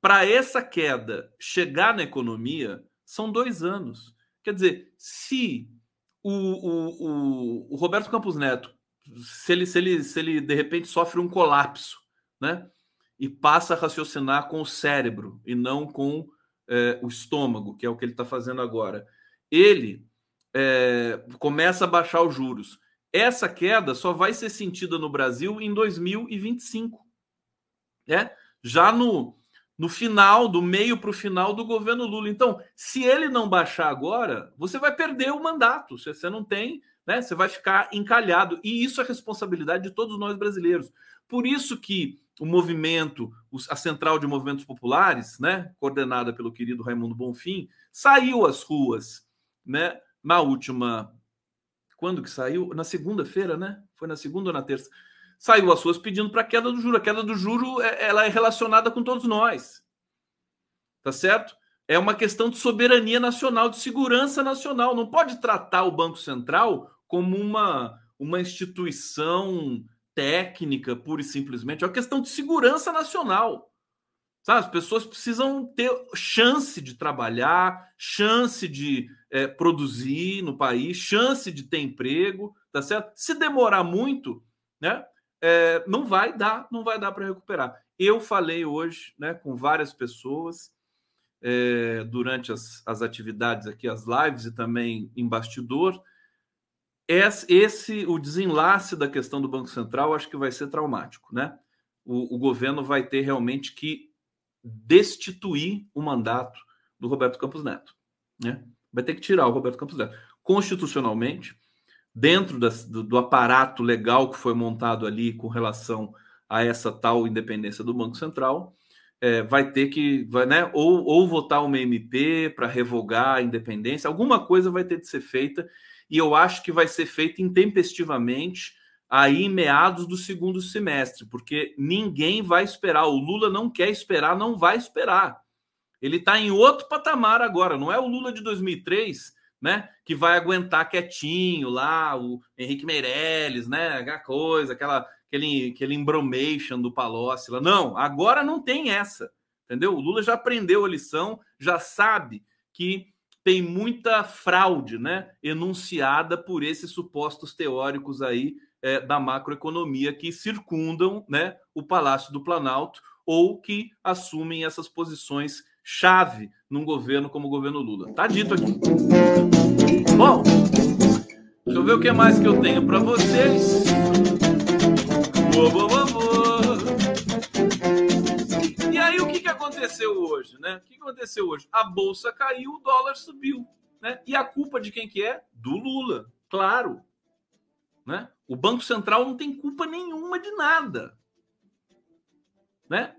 para essa queda chegar na economia, são dois anos. Quer dizer, se o, o, o, o Roberto Campos Neto, se ele, se, ele, se ele de repente sofre um colapso, né? E passa a raciocinar com o cérebro e não com é, o estômago, que é o que ele está fazendo agora. Ele é, começa a baixar os juros. Essa queda só vai ser sentida no Brasil em 2025. Né? Já no, no final, do meio para o final do governo Lula. Então, se ele não baixar agora, você vai perder o mandato. Você não tem, né? Você vai ficar encalhado. E isso é responsabilidade de todos nós brasileiros. Por isso que o movimento, a Central de Movimentos Populares, né, coordenada pelo querido Raimundo Bonfim, saiu às ruas, né, na última quando que saiu? Na segunda-feira, né? Foi na segunda ou na terça? Saiu às ruas pedindo para a queda do juro. A queda do juro é, ela é relacionada com todos nós. Tá certo? É uma questão de soberania nacional, de segurança nacional. Não pode tratar o Banco Central como uma, uma instituição técnica, pura e simplesmente. É uma questão de segurança nacional. Sabe? As pessoas precisam ter chance de trabalhar, chance de é, produzir no país, chance de ter emprego, tá certo? Se demorar muito, né? É, não vai dar, não vai dar para recuperar. Eu falei hoje, né, com várias pessoas é, durante as, as atividades aqui, as lives e também em bastidor, esse, o desenlace da questão do Banco Central acho que vai ser traumático, né? O, o, governo vai ter realmente que destituir o mandato do Roberto Campos Neto, né? Vai ter que tirar o Roberto Campos Neto. Constitucionalmente, dentro das, do, do aparato legal que foi montado ali com relação a essa tal independência do Banco Central, é, vai ter que, vai, né, ou, ou votar uma MP para revogar a independência, alguma coisa vai ter de ser feita e eu acho que vai ser feito intempestivamente aí em meados do segundo semestre, porque ninguém vai esperar. O Lula não quer esperar, não vai esperar. Ele está em outro patamar agora, não é o Lula de 2003, né? Que vai aguentar quietinho lá, o Henrique Meirelles, né? Aquela coisa, aquela, aquele, aquele embromation do Palocci lá. Não, agora não tem essa, entendeu? O Lula já aprendeu a lição, já sabe que tem muita fraude né, enunciada por esses supostos teóricos aí é, da macroeconomia que circundam né, o Palácio do Planalto ou que assumem essas posições chave num governo como o governo Lula. Tá dito aqui. Bom, deixa eu ver o que mais que eu tenho para vocês. Boa, boa, boa. E aí, o que, que aconteceu hoje, né? O que aconteceu hoje? A bolsa caiu, o dólar subiu, né? E a culpa de quem que é? Do Lula, claro. Né? O Banco Central não tem culpa nenhuma de nada. Né?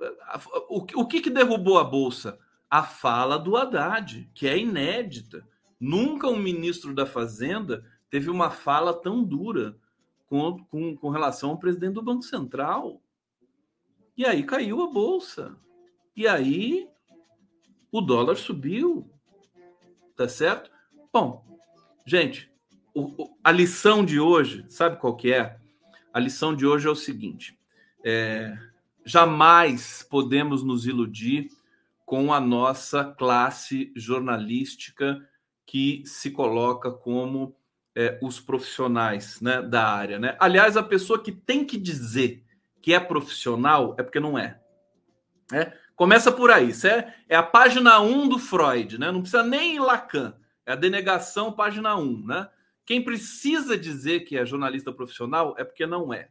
O, o que, que derrubou a bolsa? A fala do Haddad, que é inédita. Nunca um ministro da Fazenda teve uma fala tão dura com, com, com relação ao presidente do Banco Central. E aí caiu a bolsa. E aí o dólar subiu. Tá certo? Bom, gente, o, a lição de hoje, sabe qual que é? A lição de hoje é o seguinte: é, jamais podemos nos iludir com a nossa classe jornalística que se coloca como é, os profissionais né, da área. Né? Aliás, a pessoa que tem que dizer que é profissional é porque não é. é Começa por aí. Isso é, é a página 1 do Freud, né? Não precisa nem em Lacan. É a denegação, página 1, né? Quem precisa dizer que é jornalista profissional é porque não é.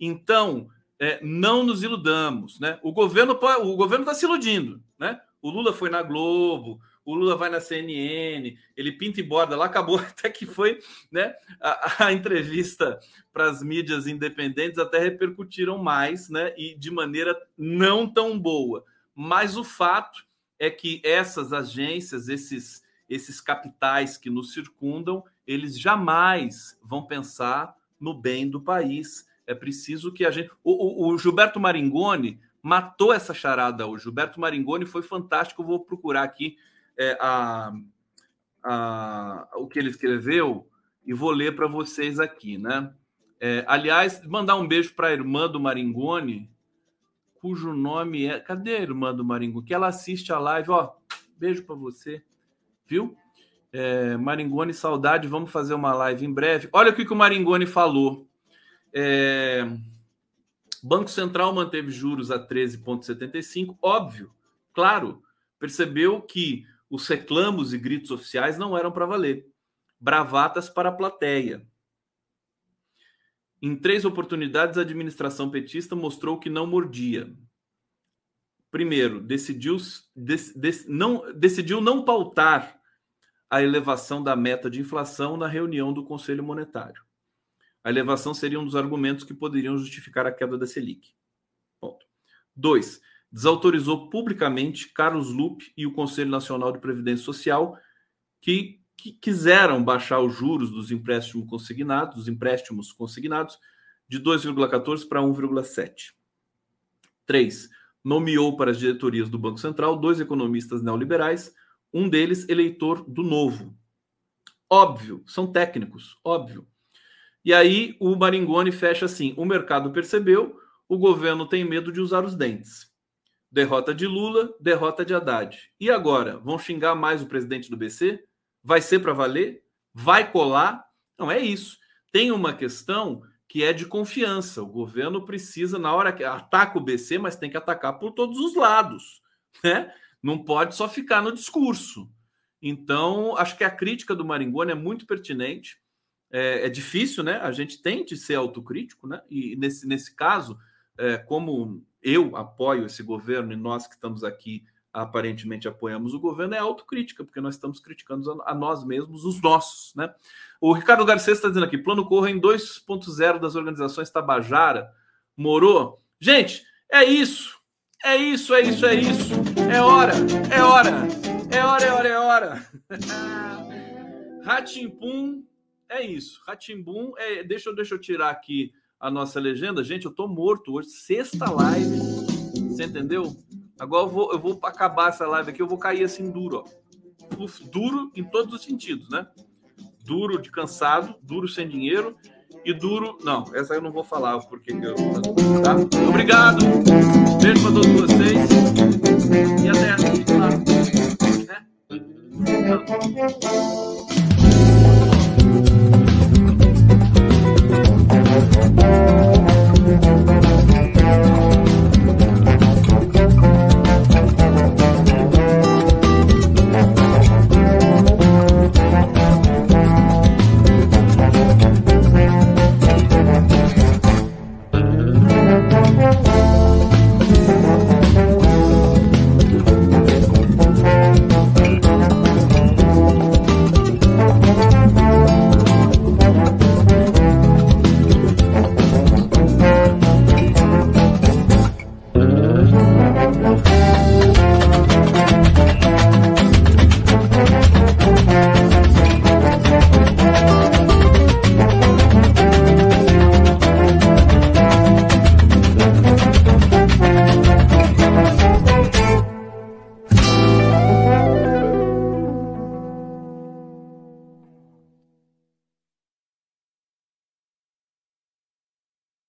Então, é, não nos iludamos, né? O governo o governo está se iludindo, né? O Lula foi na Globo, o Lula vai na CNN, ele pinta e borda lá, acabou até que foi, né? A, a entrevista para as mídias independentes até repercutiram mais, né? E de maneira não tão boa. Mas o fato é que essas agências, esses, esses capitais que nos circundam, eles jamais vão pensar no bem do país. É preciso que a gente. O, o, o Gilberto Maringoni matou essa charada hoje. Gilberto Maringoni foi fantástico. Eu vou procurar aqui é, a, a, o que ele escreveu e vou ler para vocês aqui, né? É, aliás, mandar um beijo para a irmã do Maringoni, cujo nome é. Cadê a irmã do Maringoni? Que ela assiste a live, ó. Beijo para você, viu? É, Maringoni, saudade, vamos fazer uma live em breve. Olha o que, que o Maringoni falou. É, Banco Central manteve juros a 13,75, óbvio, claro, percebeu que os reclamos e gritos oficiais não eram para valer. Bravatas para a plateia. Em três oportunidades, a administração petista mostrou que não mordia. Primeiro, decidiu, dec, dec, não, decidiu não pautar a elevação da meta de inflação na reunião do Conselho Monetário. A elevação seria um dos argumentos que poderiam justificar a queda da Selic. Ponto. Dois, desautorizou publicamente Carlos Lupe e o Conselho Nacional de Previdência Social, que, que quiseram baixar os juros dos empréstimos consignados, dos empréstimos consignados, de 2,14 para 1,7. 3. Nomeou para as diretorias do Banco Central dois economistas neoliberais, um deles eleitor do Novo. Óbvio, são técnicos, óbvio. E aí o Maringoni fecha assim: o mercado percebeu, o governo tem medo de usar os dentes. Derrota de Lula, derrota de Haddad. E agora? Vão xingar mais o presidente do BC? Vai ser para valer? Vai colar? Não é isso. Tem uma questão que é de confiança. O governo precisa, na hora que ataca o BC, mas tem que atacar por todos os lados. Né? Não pode só ficar no discurso. Então, acho que a crítica do Maringoni é muito pertinente. É, é difícil, né? A gente tem de ser autocrítico, né? E nesse, nesse caso, é, como eu apoio esse governo e nós que estamos aqui aparentemente apoiamos o governo, é autocrítica, porque nós estamos criticando a, nós mesmos, os nossos. Né? O Ricardo Garcês está dizendo aqui: plano corra em 2.0 das organizações Tabajara, Morou. Gente, é isso. É isso, é isso, é isso. É hora, é hora, é hora, é hora, é hora. Ratimpum, é isso. Ratimbum, é, deixa, deixa eu tirar aqui a nossa legenda. Gente, eu tô morto hoje, sexta live. Você entendeu? Agora eu vou, eu vou acabar essa live aqui, eu vou cair assim duro, ó. Uf, duro em todos os sentidos, né? Duro de cansado, duro sem dinheiro e duro. Não, essa eu não vou falar porque eu. Tá? Obrigado! Beijo para todos vocês e até a próxima. Né?